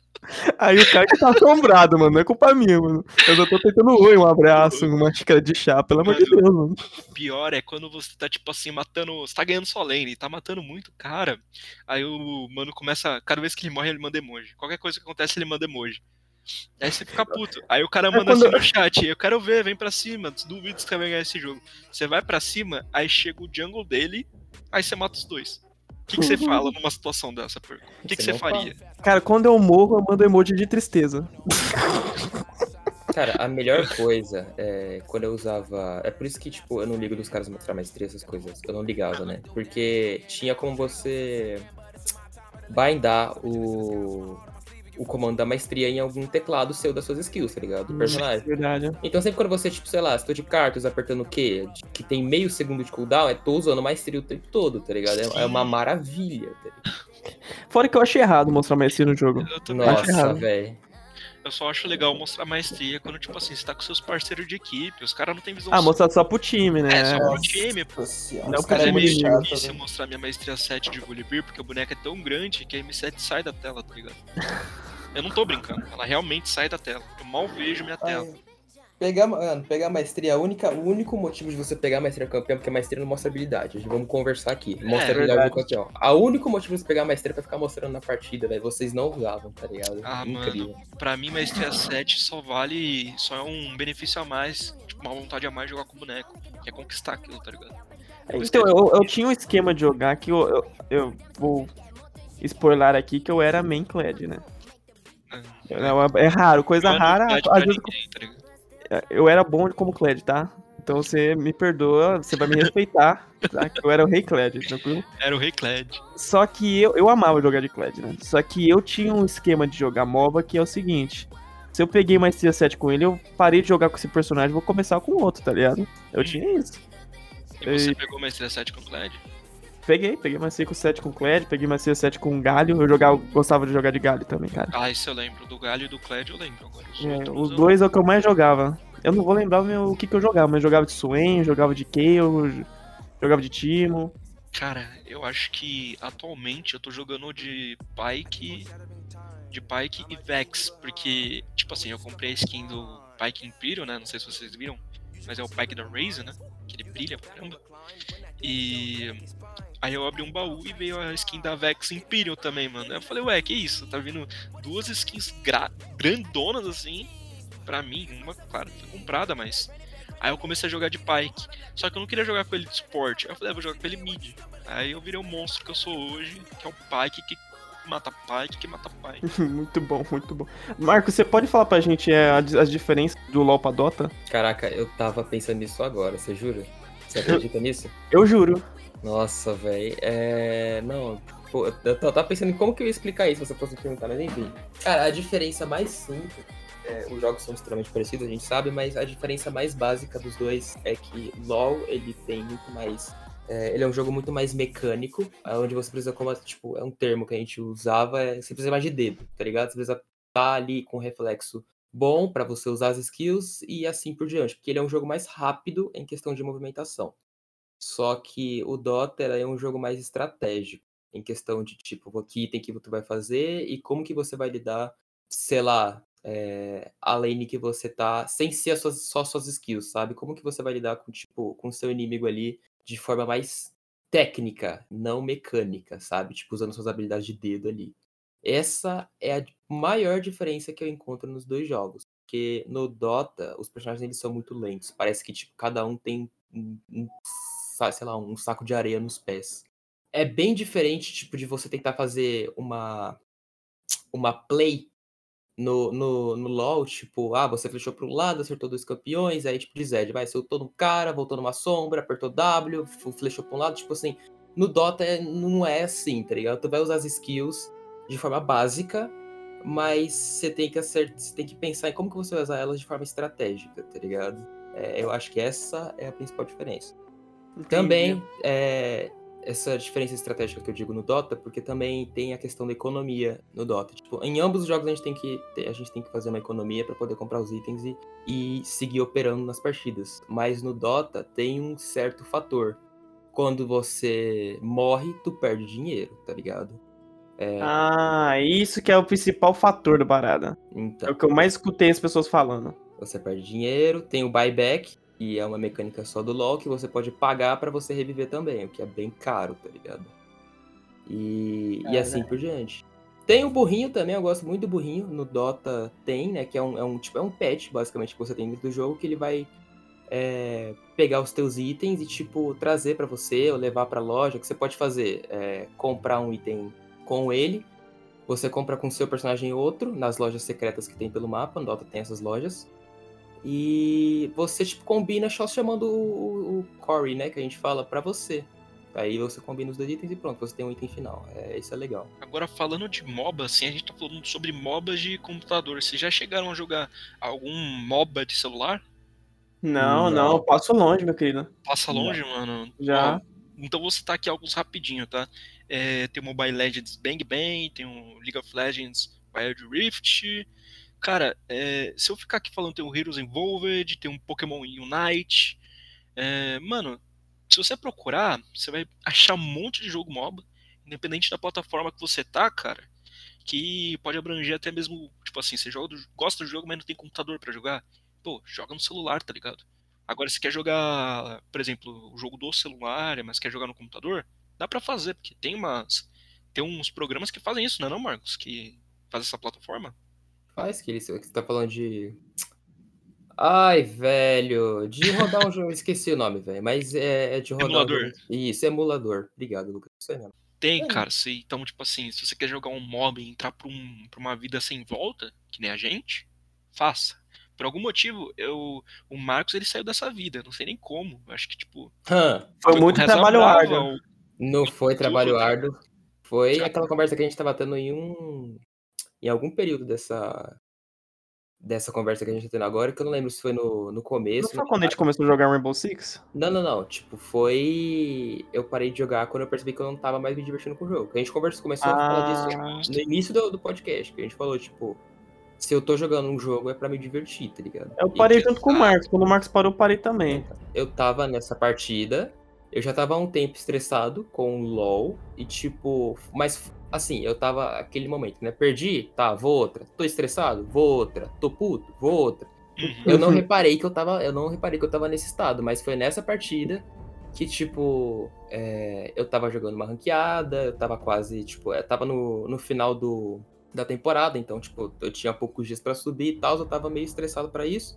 Aí o cara que tá assombrado, mano, não é culpa minha, mano. Eu só tô tentando oi, um abraço, uma xícara de chá, pelo amor de. Deus, mano. Pior é quando você tá, tipo assim, matando. Você tá ganhando sua lane, tá matando muito cara. Aí o mano começa. Cada vez que ele morre, ele manda emoji. Qualquer coisa que acontece, ele manda emoji. Aí você fica puto. Aí o cara manda quando- assim no chat, eu quero ver, vem pra cima. Duvido que você vai ganhar esse jogo. Você vai pra cima, aí chega o jungle dele, aí você mata os dois. O que, que você fala numa situação dessa, porco? O que, que você não faria? Cara, quando eu morro, eu mando emoji de tristeza. Cara, a melhor coisa é quando eu usava. É por isso que, tipo, eu não ligo dos caras mostrar maestria, essas coisas. Eu não ligava, né? Porque tinha como você bindar o, o comando da maestria em algum teclado seu das suas skills, tá ligado? Do personagem. Verdade. Então sempre quando você, tipo, sei lá, se tô de cartas apertando o quê? Que tem meio segundo de cooldown, é tô usando maestria o tempo todo, tá ligado? É, é uma maravilha, tá ligado? Fora que eu achei errado mostrar maestria no jogo. Nossa, velho. Eu só acho legal mostrar maestria quando, tipo assim, você tá com seus parceiros de equipe, os caras não tem visão Ah, só- mostrar só pro time, né? É, só pro time, pô. Não, os porque é muito meio difícil né? mostrar minha maestria 7 de Volibear, porque o boneco é tão grande que a M7 sai da tela, tá ligado? Eu não tô brincando, ela realmente sai da tela. Eu mal vejo minha tela. Ai, Pegar, mano, pegar a maestria, a única, o único motivo de você pegar a maestria campeão é porque a maestria não mostra habilidade. Vamos conversar aqui. Mostra É, habilidade do campeão. A único motivo de você pegar a maestria é pra ficar mostrando na partida, velho. Vocês não usavam, tá ligado? Ah, Incrível. Pra mim, maestria 7 só vale. Só é um benefício a mais, tipo, uma vontade a mais de jogar com o boneco. Que é conquistar aquilo, tá ligado? Então, eu, eu tinha um esquema de jogar que eu, eu, eu vou spoiler aqui que eu era main clad, né? É, é raro, coisa é rara. Às vezes ninguém, tá ligado? eu era bom como clad, tá? Então você me perdoa, você vai me respeitar, tá? Eu era o rei clad, tranquilo? Era o Rei Kled. Só que eu, eu amava jogar de clad, né? Só que eu tinha um esquema de jogar MOBA que é o seguinte. Se eu peguei Maestria 7 com ele, eu parei de jogar com esse personagem, vou começar com outro, tá ligado? Eu tinha isso. E você Ei. pegou maestria 7 com o Kled? Peguei, peguei Maestria com 7 com Clad, peguei Maestria 7 com Galho. Eu jogava, gostava de jogar de Galho também, cara. Ah, isso eu lembro. Do Galho e do Kled eu lembro. Agora, os, É, os dois é o que eu mais jogava. Eu não vou lembrar o, meu- o que, que eu jogava, mas eu jogava de Swain, jogava de Kayle, jogava de Timo. Cara, eu acho que atualmente eu tô jogando de Pike. De Pike e Vex. Porque, tipo assim, eu comprei a skin do Pike Imperial, né? Não sei se vocês viram. mas é o pack da Raze, né? Que ele brilha pra caramba. E aí eu abri um baú e veio a skin da Vex Imperial também, mano. Aí eu falei, ué, que isso? Tá vindo duas skins gra- grandonas assim, pra mim. Uma, claro, foi comprada, mas. Aí eu comecei a jogar de Pike. Só que eu não queria jogar com ele de suporte. Aí eu falei, ah, vou jogar com ele mid. Aí eu virei o monstro que eu sou hoje, que é o Pike que mata Pike, que mata Pike. muito bom, muito bom. Marco, você pode falar pra gente é, a- as diferenças do LoL pra Dota? Caraca, eu tava pensando nisso agora, você jura? Você acredita nisso? Eu juro. Nossa, velho. É. Não, pô, eu tava pensando em como que eu ia explicar isso se você fosse perguntar, mas enfim. Cara, a diferença mais simples. é, os jogos são extremamente parecidos, a gente sabe, mas a diferença mais básica dos dois é que LoL ele tem muito mais. é, ele é um jogo muito mais mecânico, onde você precisa, como tipo, é um termo que a gente usava, é, você precisa mais de dedo, tá ligado? Você precisa estar ali com reflexo bom pra você usar as skills e assim por diante, porque ele é um jogo mais rápido em questão de movimentação. Só que o Dota é um jogo mais estratégico, em questão de tipo, que item que você vai fazer e como que você vai lidar, sei lá, é, a lane que você tá, sem ser as suas- só suas skills, sabe? Como que você vai lidar com, tipo, com seu inimigo ali de forma mais técnica, não mecânica, sabe? Tipo, usando suas habilidades de dedo ali. Essa é a maior diferença que eu encontro nos dois jogos. Porque no Dota, os personagens eles são muito lentos. Parece que tipo, cada um tem um, sei lá, um saco de areia nos pés. É bem diferente, tipo, de você tentar fazer uma, uma play no, no, no LoL, tipo, ah, você flechou pro lado, acertou dois campeões, aí tipo de Zed, vai, soltou no cara, voltou numa sombra, apertou W, flechou pra um lado, tipo assim, no Dota é- não é assim, tá ligado? Tu vai usar as skills de forma básica, mas você tem que acertar, você tem que pensar em como que você vai usar elas de forma estratégica, tá ligado? É, eu acho que essa é a principal diferença. Também é, essa diferença estratégica que eu digo no Dota, porque também tem a questão da economia no Dota. Tipo, em ambos os jogos a gente tem que a gente tem que fazer uma economia para poder comprar os itens e, e seguir operando nas partidas. Mas no Dota tem um certo fator. Quando você morre, tu perde dinheiro, tá ligado? Ah, isso que é o principal fator da parada. É Então, o que eu mais escutei as pessoas falando. você perde dinheiro, tem o buyback, que é uma mecânica só do LoL que você pode pagar pra você reviver também, o que é bem caro, tá ligado? E, e assim por diante. Tem o burrinho também, eu gosto muito do burrinho. No Dota tem, né? Que é um, é um tipo é um pet, basicamente, que você tem dentro do jogo, que ele vai é, pegar os teus itens e, tipo, trazer pra você ou levar pra loja. O que você pode fazer? É, comprar um item com ele. Você compra com seu personagem outro, nas lojas secretas que tem pelo mapa. No Dota tem essas lojas. E você, tipo, combina só chamando o, o Corey, né? Que a gente fala pra você. Aí você combina os dois itens e pronto, você tem um item final. É, isso é legal. Agora, falando de MOBA, assim, a gente tá falando sobre MOBAs de computador. Vocês já chegaram a jogar algum MOBA de celular? Não, Não. não, passo longe, meu querido. Passa longe, mano. Já. Ó, então vou citar aqui alguns rapidinho, tá? É, tem o Mobile Legends Bang Bang, tem o League of Legends Wild Rift. Cara, é, se eu ficar aqui falando, tem o Heroes Involved, tem um Pokémon Unite. É, mano, se você procurar, você vai achar um monte de jogo MOBA, independente da plataforma que você tá, cara, que pode abranger até mesmo, tipo assim, você joga gosta do jogo, mas não tem computador pra jogar. Pô, joga no celular, tá ligado? Agora, se quer jogar, por exemplo, o jogo do celular, mas quer jogar no computador, dá pra fazer, porque tem umas. Tem uns programas que fazem isso, não é não, Marcos? Que faz essa plataforma? Faz que isso que você tá falando de. Ai, velho. De rodar um jogo. Esqueci o nome, velho. Mas é, é de rodar. um Emulador. jogo- Isso, emulador. Obrigado, Lucas. Isso aí mesmo. Tem, É. cara. Se, então, tipo assim, se você quer jogar um mob e entrar pra, um, pra uma vida sem volta, que nem a gente, faça. Por algum motivo, eu, o Marcos ele saiu dessa vida, não sei nem como. Eu acho que, tipo. Hã, Foi com muito trabalho árduo. Não foi trabalho Tudo. árduo. Foi aquela conversa que a gente tava tendo em um. Em algum período dessa. Dessa conversa que a gente tá tendo agora, que eu não lembro se foi no, no começo. Não foi quando a gente começou a jogar Rainbow Six? Não, não, não. Tipo, foi. Eu parei de jogar quando eu percebi que eu não tava mais me divertindo com o jogo. A gente conversou, começou a falar disso Ah, no início do, do podcast, que a gente falou, tipo, se eu tô jogando um jogo é pra me divertir, tá ligado? eu E parei que- junto com o Marcos. Quando o Marcos parou, eu parei também. Eu tava nessa partida, eu já tava há um tempo estressado com o LoL, e tipo, mas assim, eu tava aquele momento, né? Perdi, tá, vou outra. Tô estressado, vou outra. Tô puto, vou outra. Uhum. Eu não reparei que eu tava. Eu não reparei que eu tava nesse estado, mas foi nessa partida que, tipo, é, eu tava jogando uma ranqueada, eu tava quase, tipo, eu tava no, no final do, da temporada, então, tipo, eu tinha poucos dias pra subir e tal, eu tava meio estressado pra isso.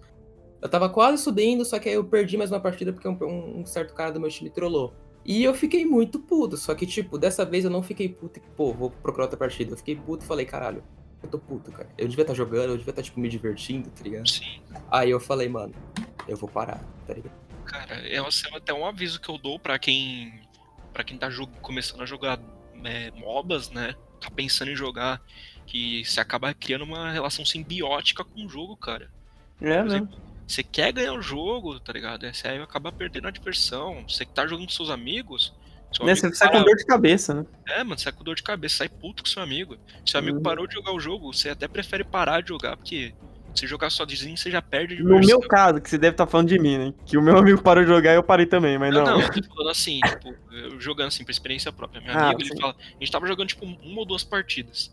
Eu tava quase subindo, só que aí eu perdi mais uma partida porque um, um certo cara do meu time trollou. E eu fiquei muito puto, só que, tipo, dessa vez eu não fiquei puto e, pô, vou procurar outra partida. Eu fiquei puto e falei, caralho, eu tô puto, cara. Eu devia estar jogando, eu devia estar, tipo, me divertindo, tá ligado? Sim. Aí eu falei, mano, eu vou parar, tá ligado? Cara, é assim, até um aviso que eu dou pra quem. para quem tá começando a jogar é, MOBAs, né? Tá pensando em jogar. Que você acaba criando uma relação simbiótica com o jogo, cara. É, Por né? Você quer ganhar o jogo, tá ligado? Você aí acaba perdendo a diversão. Você que tá jogando com seus amigos. Seu Né, amigo Você sai com dor de cabeça, né? É, mano, você sai com dor de cabeça, sai puto com seu amigo. Seu amigo Uhum. parou de jogar o jogo, você até prefere parar de jogar, porque se jogar sozinho, você já perde a No diversão. meu caso, que você deve estar falando de mim, né? Que o meu amigo parou de jogar e eu parei também, mas Não, não. não, eu tô falando assim, tipo, jogando assim, por experiência própria. Meu Ah, amigo, sim. ele fala, a gente tava jogando, tipo, uma ou duas partidas.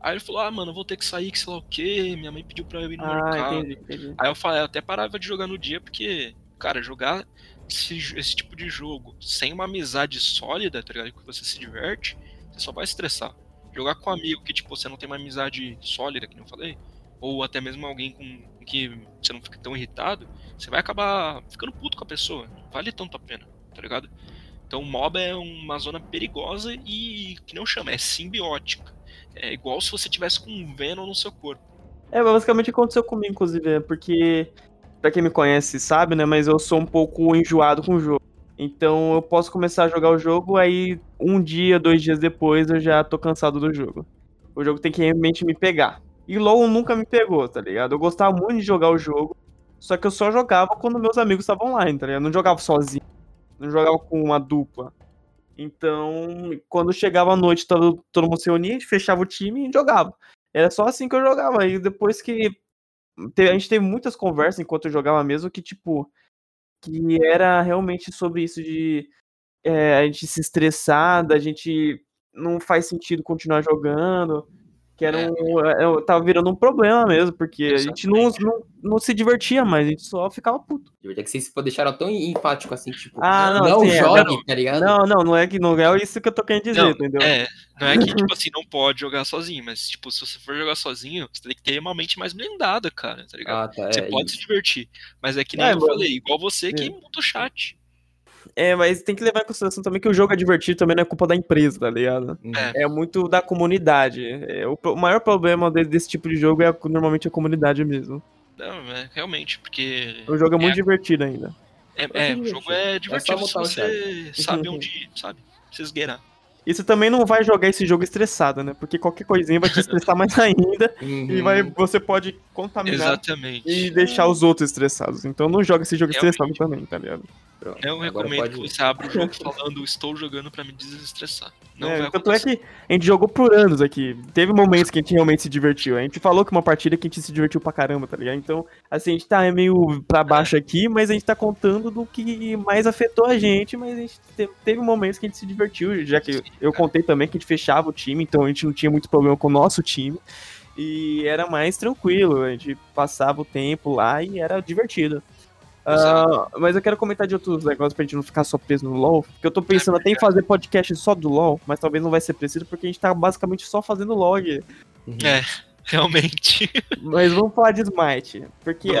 Aí ele falou, ah, mano, eu vou ter que sair, que sei lá o quê, minha mãe pediu pra eu ir no Ah, mercado. entendi, entendi. Aí eu falei, eu até parava de jogar no dia, porque, cara, jogar esse, esse tipo de jogo sem uma amizade sólida, tá ligado? Que você se diverte, você só vai estressar. Jogar com um amigo que, tipo, você não tem uma amizade sólida, que nem eu falei, ou até mesmo alguém com que você não fica tão irritado, você vai acabar ficando puto com a pessoa. Não vale tanto a pena, tá ligado? Então o MOBA é uma zona perigosa e, que não chama, é simbiótica. É igual se você tivesse com um Venom no seu corpo. É, basicamente aconteceu comigo, inclusive, é porque, pra quem me conhece sabe, né, mas eu sou um pouco enjoado com o jogo. Então eu posso começar a jogar o jogo, aí um dia, dois dias depois eu já tô cansado do jogo. O jogo tem que realmente me pegar. E LoL nunca me pegou, tá ligado? Eu gostava muito de jogar o jogo, só que eu só jogava quando meus amigos estavam online, tá ligado? Eu não jogava sozinho, não jogava com uma dupla. Então, quando chegava a noite, todo, todo mundo se reunia, a gente fechava o time e jogava. Era só assim que eu jogava. E depois que. A gente teve muitas conversas enquanto eu jogava mesmo, que, tipo. Que era realmente sobre isso de. é, a gente se estressar, da gente. Não faz sentido continuar jogando. Que era É. um. é, Tava virando um problema mesmo, porque a gente não, não, não se divertia mais, a gente só ficava puto. De verdade que vocês deixaram tão enfático assim, tipo, Ah, não, não assim, é, jogue, não. tá ligado? Não, não, não é que não é isso que eu tô querendo dizer, Não, entendeu? É, não é que, tipo assim, não pode jogar sozinho, mas, tipo, se você for jogar sozinho, você tem que ter uma mente mais blindada, cara, tá ligado? Ah, tá. você é, pode e- se divertir, mas é que nem É, eu falei, igual você que É. muda o chat. É, mas tem que levar em consideração também que o jogo é divertido também não é culpa da empresa, tá ligado? Uhum. É. É muito da comunidade. É, o, o maior problema de- desse tipo de jogo é a- normalmente a comunidade mesmo. Não, é realmente, porque. O jogo é muito É. divertido ainda. É, muito é, o jogo é divertido se você sabe Uhum. onde ir, sabe? Se esgueirar. E você também não vai jogar esse jogo estressado, né? Porque qualquer coisinha vai te estressar mais ainda e Uhum. vai, você pode contaminar Exatamente. e deixar os outros estressados. Então não joga esse jogo Realmente. estressado também, tá ligado? Pronto, Não recomendo pode- que você abra o jogo falando estou jogando pra me desestressar. Não vai é, tanto é que a gente jogou por anos aqui. Teve momentos que a gente realmente se divertiu. A gente falou que uma partida que a gente se divertiu pra caramba, tá ligado? Então, assim, a gente tá meio pra baixo aqui, mas a gente tá contando do que mais afetou a gente, mas a gente te- teve momentos que a gente se divertiu, já que eu contei também que a gente fechava o time, então a gente não tinha muito problema com o nosso time. E era mais tranquilo, a gente passava o tempo lá e era divertido. Ah, mas eu quero comentar de outros negócios pra gente não ficar só preso no LoL. Porque eu tô pensando até em fazer podcast só do LoL, mas talvez não vai ser preciso porque a gente tá basicamente só fazendo log. Uhum. É, realmente. Mas vamos falar de Smite. Porque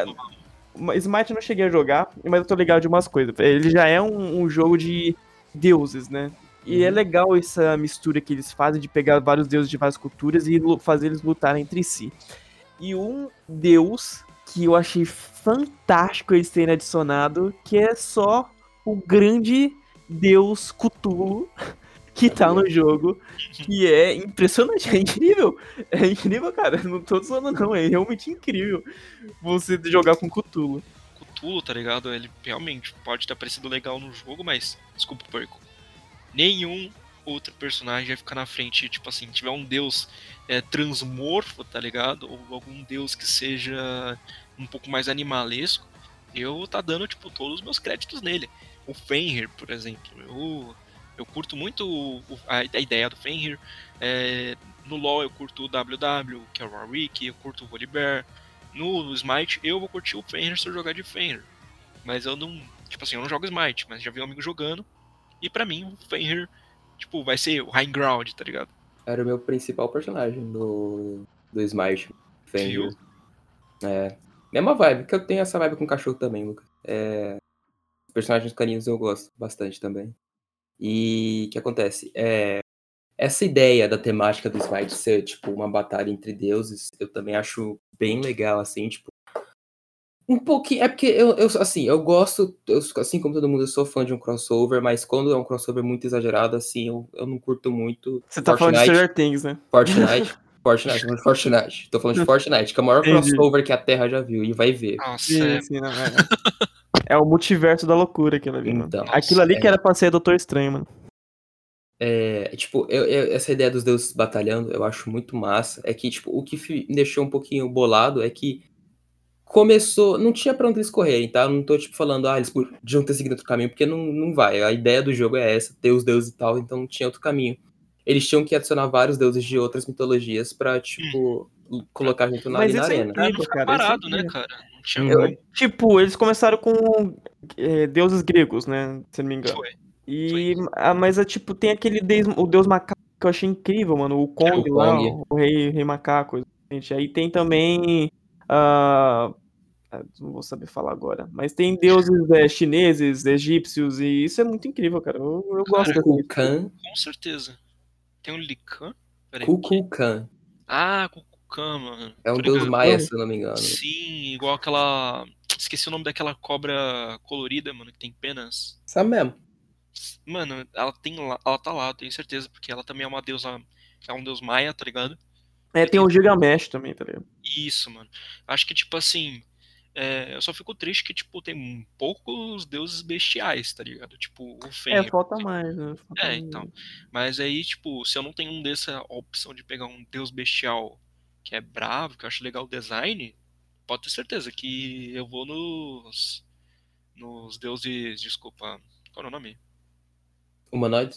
Vamos, Smite eu não cheguei a jogar, mas eu tô ligado de umas coisas. Ele já é um, um jogo de deuses, né? E é Uhum. legal essa mistura que eles fazem de pegar vários deuses de várias culturas e fazer eles lutarem entre si. E um deus que eu achei fantástico eles terem adicionado, que é só o grande deus Cthulhu que tá no jogo, que é impressionante, é incrível. É incrível, cara. Não tô zoando, não. É realmente incrível você jogar com Cthulhu. Cthulhu, tá ligado? Ele realmente pode ter parecido legal no jogo, mas. Desculpa, porco. Nenhum outro personagem vai ficar na frente, tipo assim, tiver um deus é, transmorfo, tá ligado? Ou algum deus que seja um pouco mais animalesco. Eu tá dando, tipo, todos os meus créditos nele. O Fenrir, por exemplo. Eu, eu curto muito o- a, a ideia do Fenrir. É, no LoL eu curto o WW, que é o Warwick, eu curto o Volibear. no, no Smite, eu vou curtir o Fenrir se eu jogar de Fenrir. Mas eu não. Tipo assim, eu não jogo Smite, mas já vi um amigo jogando. E pra mim, o Fenrir, tipo, vai ser o High Ground, tá ligado? Era o meu principal personagem do, do Smite. Fenrir. Viu? É. Mesma vibe, que eu tenho essa vibe com cachorro também, Lucas. É. Personagens caninos eu gosto bastante também. E o que acontece? É. Essa ideia da temática do Smite ser, tipo, uma batalha entre deuses, eu também acho bem legal, assim, tipo. Um pouquinho. É porque eu, eu assim, eu gosto, eu, assim como todo mundo, eu sou fã de um crossover, mas quando é um crossover muito exagerado, assim, eu, eu não curto muito. Você tá falando de Stranger Things, né? Fortnite. Fortnite, tô falando de Fortnite. Tô falando de Fortnite, que é o maior Entendi. crossover que a Terra já viu e vai ver. Nossa, Sim, é, sim, não, é. É o multiverso da loucura aquilo ali, mano. Então, Aquilo ali é. que era pra ser Doutor Estranho, mano. É, tipo, eu- eu- essa ideia dos deuses batalhando, eu acho muito massa. É que, tipo, o que me deixou um pouquinho bolado é que começou. Não tinha pra onde eles correrem, tá? Eu não tô, tipo, falando, ah, eles podiam ter seguido outro caminho, porque não, não vai. A ideia do jogo é essa, ter os deuses e tal, então não tinha outro caminho. Eles tinham que adicionar vários deuses de outras mitologias pra, tipo, colocar junto na, Mas ali na isso é arena. incrível, cara. isso é parado, né, incrível. cara? Como. Tipo, eles começaram com é, deuses gregos, né? Se não me engano. Foi. E, ah, mas é tipo, tem aquele deus, o deus macaco que eu achei incrível, mano. O Kong o lá, Kong. o rei, rei macaco. Gente. Aí tem também. ah, ah, não vou saber falar agora. Mas tem deuses é, chineses, egípcios, e isso é muito incrível, cara. Eu, eu gosto dessa Kukulkan, Com certeza. Tem um Lican? Peraí. Kukulkan. Ah, Kukulkan, mano. É um Tô deus ligado. maia, se eu não me engano. Sim, igual aquela. Esqueci o nome daquela cobra colorida, mano, que tem penas. Sabe mesmo? Mano, ela tem lá, ela tá lá, eu tenho certeza, porque ela também é uma deusa. É um deus maia, tá ligado? É, tem o Gilgamesh também, tá ligado? Isso, mano. Acho que, tipo assim. É, eu só fico triste que, tipo, tem poucos deuses bestiais, tá ligado? Tipo, o É, Fenrir. falta mais, né? Falta É, mais. então. Mas aí, tipo, se eu não tenho um dessa opção de pegar um deus bestial que é bravo, que eu acho legal o design, pode ter certeza que eu vou nos. Nos deuses. Desculpa. Qual é o nome? Humanoide?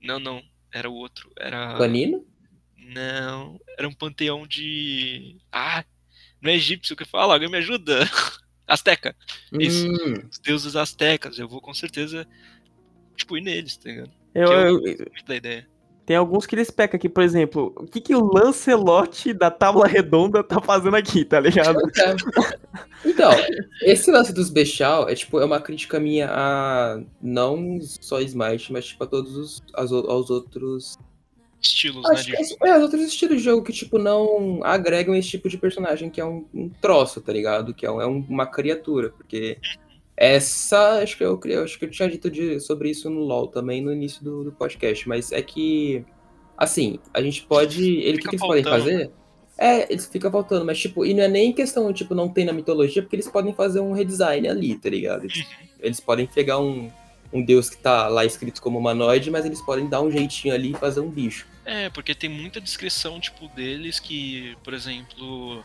Não, não. Era o outro. Era. Canino? Não. Era um panteão de. Ah! Não é egípcio que fala? Alguém me ajuda? Azteca. Isso. Hum, Os deuses aztecas. Eu vou com certeza. Tipo, ir neles, tá ligado? Eu- que eu- eu- da ideia. tem alguns que eles pecam aqui, por exemplo, o que, que o Lancelote da Tábua Redonda tá fazendo aqui, tá ligado? Então, esse lance dos bestial é tipo, é uma crítica minha a não só Smite, mas tipo a todos os o- aos outros. Estilos, né? Acho De que é, os outros estilos de jogo que, tipo, não agregam esse tipo de personagem, que é um, um troço, tá ligado? Que é, um- é um- uma criatura. Porque essa. Acho que eu, eu acho que eu tinha dito de- sobre isso no LOL também no início do, do podcast. Mas é que. Assim, a gente pode. Ele, o que, que eles podem fazer? É, eles ficam faltando, mas tipo, e não é nem questão, tipo, não tem na mitologia, porque eles podem fazer um redesign ali, tá ligado? Eles, eles podem pegar um, um deus que tá lá escrito como humanoide, mas eles podem dar um jeitinho ali e fazer um bicho. É, porque tem muita descrição, tipo, deles que, por exemplo,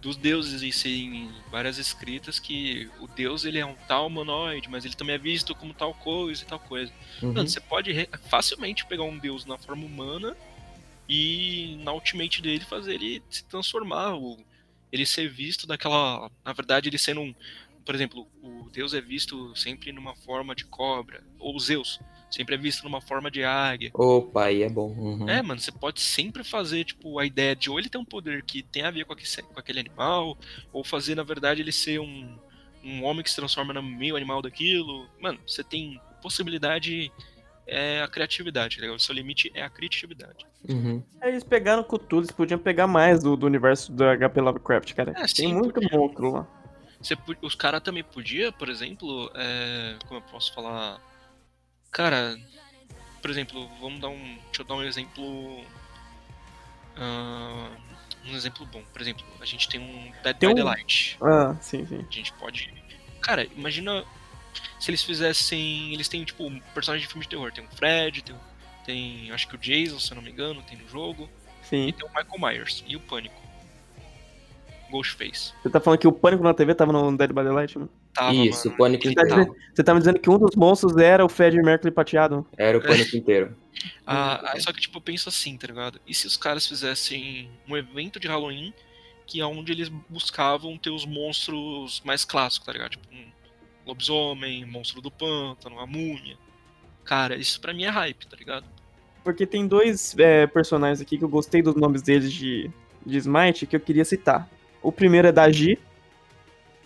dos deuses em serem várias escritas que o deus ele é um tal humanoide, mas ele também é visto como tal coisa e tal coisa. Uhum. Mano, você pode facilmente pegar um deus na forma humana e na ultimate dele fazer ele se transformar, ou ele ser visto daquela. Na verdade, ele sendo um. Por exemplo, o deus é visto sempre numa forma de cobra, ou Zeus sempre é visto numa forma de águia. Opa, aí é bom. Uhum. É, mano, você pode sempre fazer, tipo, a ideia de ou ele ter um poder que tem a ver com aquele, com aquele animal, ou fazer, na verdade, ele ser um, um homem que se transforma no meio animal daquilo. Mano, você tem possibilidade, é a criatividade, legal? O seu limite é a criatividade. Uhum. Aí Eles pegaram com tudo, eles podiam pegar mais do, do universo do HP Lovecraft, cara. É, Tem sim, muito podia. monstro lá. Você, os caras também podiam, por exemplo, é, como eu posso falar? Cara, por exemplo, vamos dar um. Deixa eu dar um exemplo. ah, um exemplo bom. Por exemplo, a gente tem um Dead Tem by um- Daylight. Ah, sim, sim. A gente pode. Cara, imagina se eles fizessem. Eles têm, tipo, um personagem de filme de terror. Tem o Fred, tem, tem. Acho que o Jason, se eu não me engano, tem no jogo. E Sim. tem o Michael Myers e o Pânico. Ghostface. Você tá falando que o Pânico na TV tava no Dead by Daylight, mano? Tava, Isso, mano, o pânico Tá inteiro. dizendo- Você tá me dizendo que um dos monstros era o Fred Mercury pateado? Era o pânico inteiro. Ah, só que, tipo, eu penso assim, tá ligado? E se os caras fizessem um evento de Halloween que é onde eles buscavam ter os monstros mais clássicos, tá ligado? Tipo, um lobisomem, monstro do pântano, a múmia. Cara, isso pra mim é hype, tá ligado? Porque tem dois é, personagens aqui que eu gostei dos nomes deles de, de Smite que eu queria citar. O primeiro é Dagi,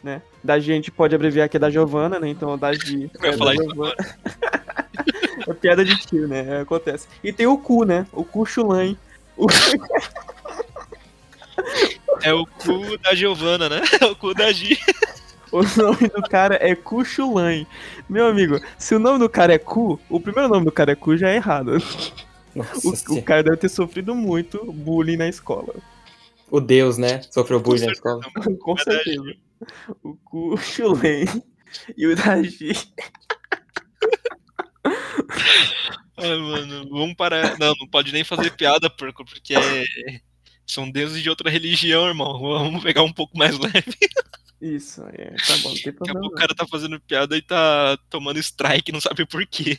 né? Dagi a gente pode abreviar aqui é da Giovanna, né? Então Dagi Eu ia é falar da isso é piada de tio, né? É, acontece. E tem o Ku, né? O Ku Shulan. O... É o cu da Giovanna, né? É o cu da Gi. o nome do cara é Ku Shulan. Meu amigo, se o nome do cara é Ku, o primeiro nome do cara é Ku já é errado. Nossa O, o cara deve ter sofrido muito bullying na escola. O Deus, né? Sofreu bullying na escola. mano. Com É certeza. O Ku Shulan e o Daji. Ai, mano, vamos parar. Não, não pode nem fazer piada, porco, porque é- são deuses de outra religião, irmão. Vamos pegar um pouco mais leve. Isso, é, tá bom, tem Daqui a pouco o cara tá fazendo piada e tá tomando strike, não sabe por quê.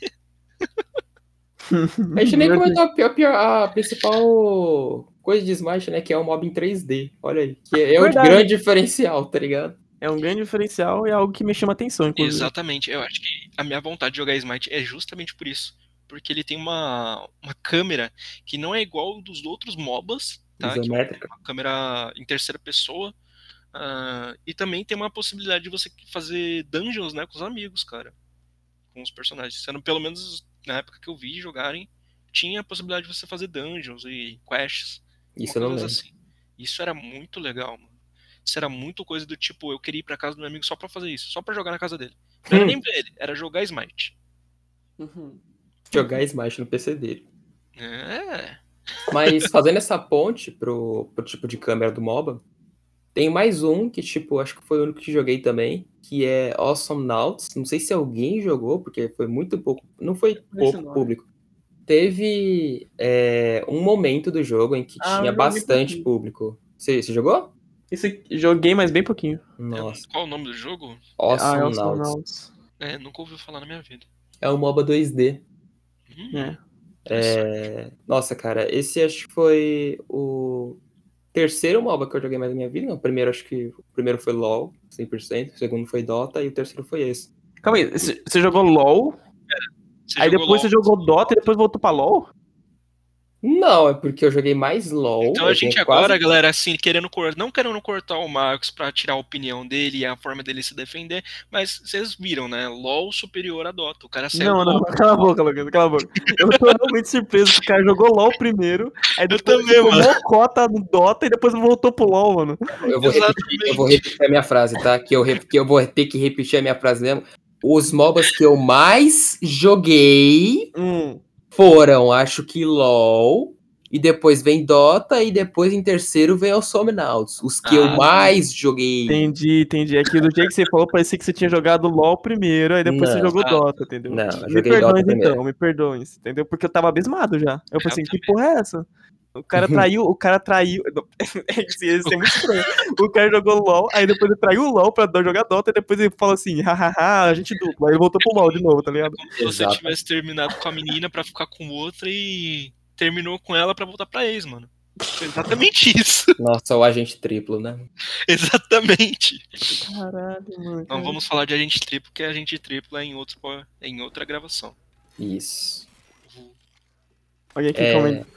A gente nem comentou a, pior- a principal coisa de Smite, né? Que é o mob em 3D. Olha aí. Que é o Verdade. grande diferencial, tá ligado? É um grande diferencial e é algo que me chama atenção, inclusive. Exatamente, eu acho que a minha vontade de jogar Smite é justamente por isso. Porque ele tem uma, uma câmera que não é igual dos outros MOBAs, tá? Que é uma câmera em terceira pessoa. ah, e também tem uma possibilidade de você fazer dungeons, né, com os amigos, cara. Com os personagens. Sendo pelo menos na época que eu vi jogarem, tinha a possibilidade de você fazer dungeons e quests. Isso eu não lembro. assim. Isso era muito legal, mano. Isso era muito coisa do tipo, eu queria ir pra casa do meu amigo só pra fazer isso, só pra jogar na casa dele. Não era Hum. nem ver ele, era jogar Smite. Uhum. Jogar Smite no PC dele. É. Mas fazendo essa ponte pro, pro tipo de câmera do MOBA, tem mais um que, tipo, acho que foi o único que joguei também, que é Awesome Nauts. Não sei se alguém jogou, porque foi muito pouco. Não foi pouco público. Teve é, um momento do jogo em que Ah, tinha bastante público. Você, você jogou? Esse joguei, mas bem pouquinho. Nossa, Qual o nome do jogo? Awesome ah, é Nauts. É, nunca ouvi falar na minha vida. É um MOBA 2D. Hum, É. É, Nossa, cara, esse acho que foi o terceiro MOBA que eu joguei mais na minha vida. Não, o primeiro acho que o primeiro foi LoL, 100%, o segundo foi Dota e o terceiro foi esse. Calma aí, você você jogou LOL, Você aí depois LOL? você jogou Dota e depois voltou pra LOL? Não, é porque eu joguei mais LoL. Então eu a gente agora, quase- galera, assim, querendo cortar, não querendo cortar o Marcos pra tirar a opinião dele e a forma dele se defender, mas vocês viram, né? LOL superior a Dota. O cara saiu Não, não, LOL. cala a boca, Lucas, cala a boca. Eu tô realmente surpreso que o cara jogou LOL primeiro, aí depois também, ficou mano. cota no Dota e depois voltou pro LOL, mano. Eu vou, repetir, eu vou repetir a minha frase, tá? Que eu, que eu vou ter que repetir a minha frase mesmo. Os MOBAs que eu mais joguei Hum, foram, acho que LoL, e depois vem Dota, e depois em terceiro vem o Somnauts. Os que eu Ah, mais joguei. entendi, entendi. É que do jeito que você falou, parecia que você tinha jogado LOL primeiro, aí depois você Não. jogou Ah. Dota, entendeu? Não, eu me perdoem primeiro. então, me perdoem, entendeu? Porque eu tava abismado já. Eu pensei, que porra é essa? O cara traiu, o cara traiu. Isso ser muito estranho. O cara jogou LOL, aí depois ele traiu o LOL pra jogar Dota, e depois ele falou assim, hahaha, a gente dupla. Aí ele voltou pro LOL de novo, tá ligado? Como se você Exato. tivesse terminado com a menina pra ficar com outra e terminou com ela pra voltar pra ex, mano. Foi exatamente isso. Nossa, o agente triplo, né? Exatamente. Caralho, mano. Não vamos falar de agente triplo, porque agente triplo é em, outro, é em outra gravação. Isso. Alguém aqui É. comenta.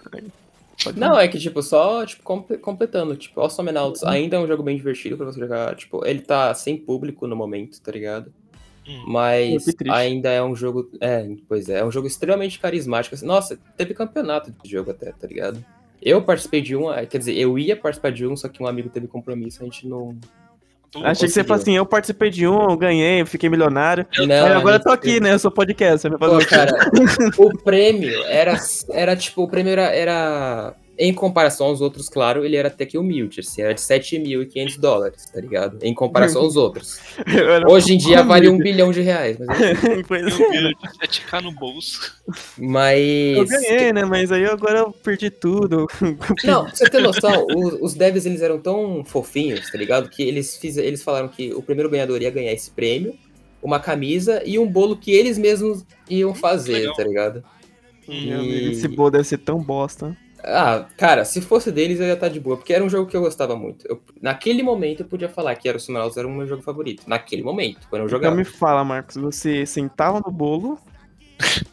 Pode Não, é que, tipo, só, tipo, comple- completando, tipo, Awesome Nauts ainda é um jogo bem divertido pra você jogar, tipo, ele tá sem público no momento, tá ligado? Hum. Mas ainda é um jogo, é, pois é, é um jogo extremamente carismático, assim, nossa, teve campeonato de jogo até, tá ligado? Eu participei de um, eh, quer dizer, eu ia participar de um, só que um amigo teve compromisso, a gente não... Tudo Achei que você falou assim, eu participei de um, eu ganhei, eu fiquei milionário. Não, Aí agora eu tô aqui, né? Eu sou podcast. Pô, cara, o prêmio era, era tipo, o prêmio era, era, em comparação aos outros, claro, ele era até que humilde, assim, era de 7.500 dólares, tá ligado? Em comparação aos outros. Hoje em dia humilde. vale um bilhão de reais, mas, Pois é. Deus, 7k no bolso. mas Eu ganhei, né? Mas aí agora eu perdi tudo. Não, pra você ter noção, os, os devs eles eram tão fofinhos, tá ligado? Que eles, fiz, eles falaram que o primeiro ganhador ia ganhar esse prêmio, uma camisa e um bolo que eles mesmos iam fazer, legal. tá ligado? Meu amigo, E- Esse bolo deve ser tão bosta. Ah, cara, se fosse deles eu ia estar de boa, porque era um jogo que eu gostava muito. Eu- naquele momento eu podia falar que era o Subnautica era o meu jogo favorito. Naquele momento, quando eu Então jogava. me fala, Marcos, você sentava no bolo,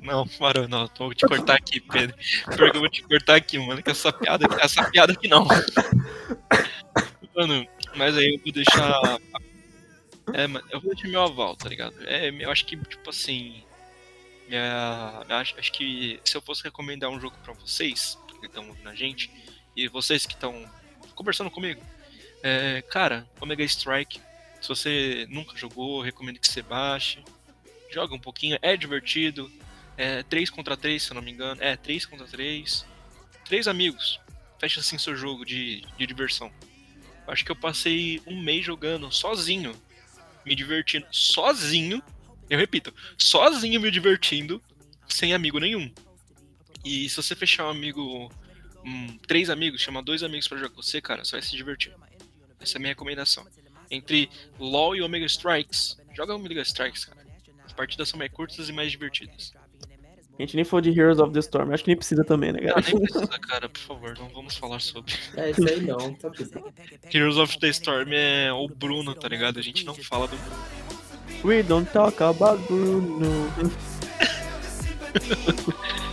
Não, parou, não. Tô, vou te cortar aqui, Pedro. Pior que eu vou te cortar aqui, mano. Que essa piada, essa piada aqui não. Mano, mas aí eu vou deixar. É, mano, eu vou deixar meu aval, tá ligado? É, eu acho que, tipo assim. Minha- acho, acho que se eu fosse recomendar um jogo pra vocês, que estão ouvindo a gente, e vocês que estão conversando comigo, é, cara, Omega Strike. Se você nunca jogou, recomendo que você baixe. Joga um pouquinho, é divertido. É 3 contra 3, se eu não me engano. É, 3 contra 3. Três amigos. Fecha assim seu jogo de, de diversão. Acho que eu passei um mês jogando sozinho. Me divertindo sozinho. Eu repito, sozinho me divertindo. Sem amigo nenhum. E se você fechar um amigo. Um, três amigos, chamar dois amigos pra jogar com você, cara, você vai se divertir. Essa é a minha recomendação. Entre LoL e Omega Strikes, joga Omega Strikes, cara. As partidas são mais curtas e mais divertidas. a gente nem falou de Heroes of the Storm, acho que nem precisa também, né, Ah, cara? nem precisa, cara, por favor, não vamos falar sobre. É, isso aí não, tá tudo. Heroes of the Storm é o Bruno, tá ligado? A gente não fala do Bruno. We don't talk about Bruno.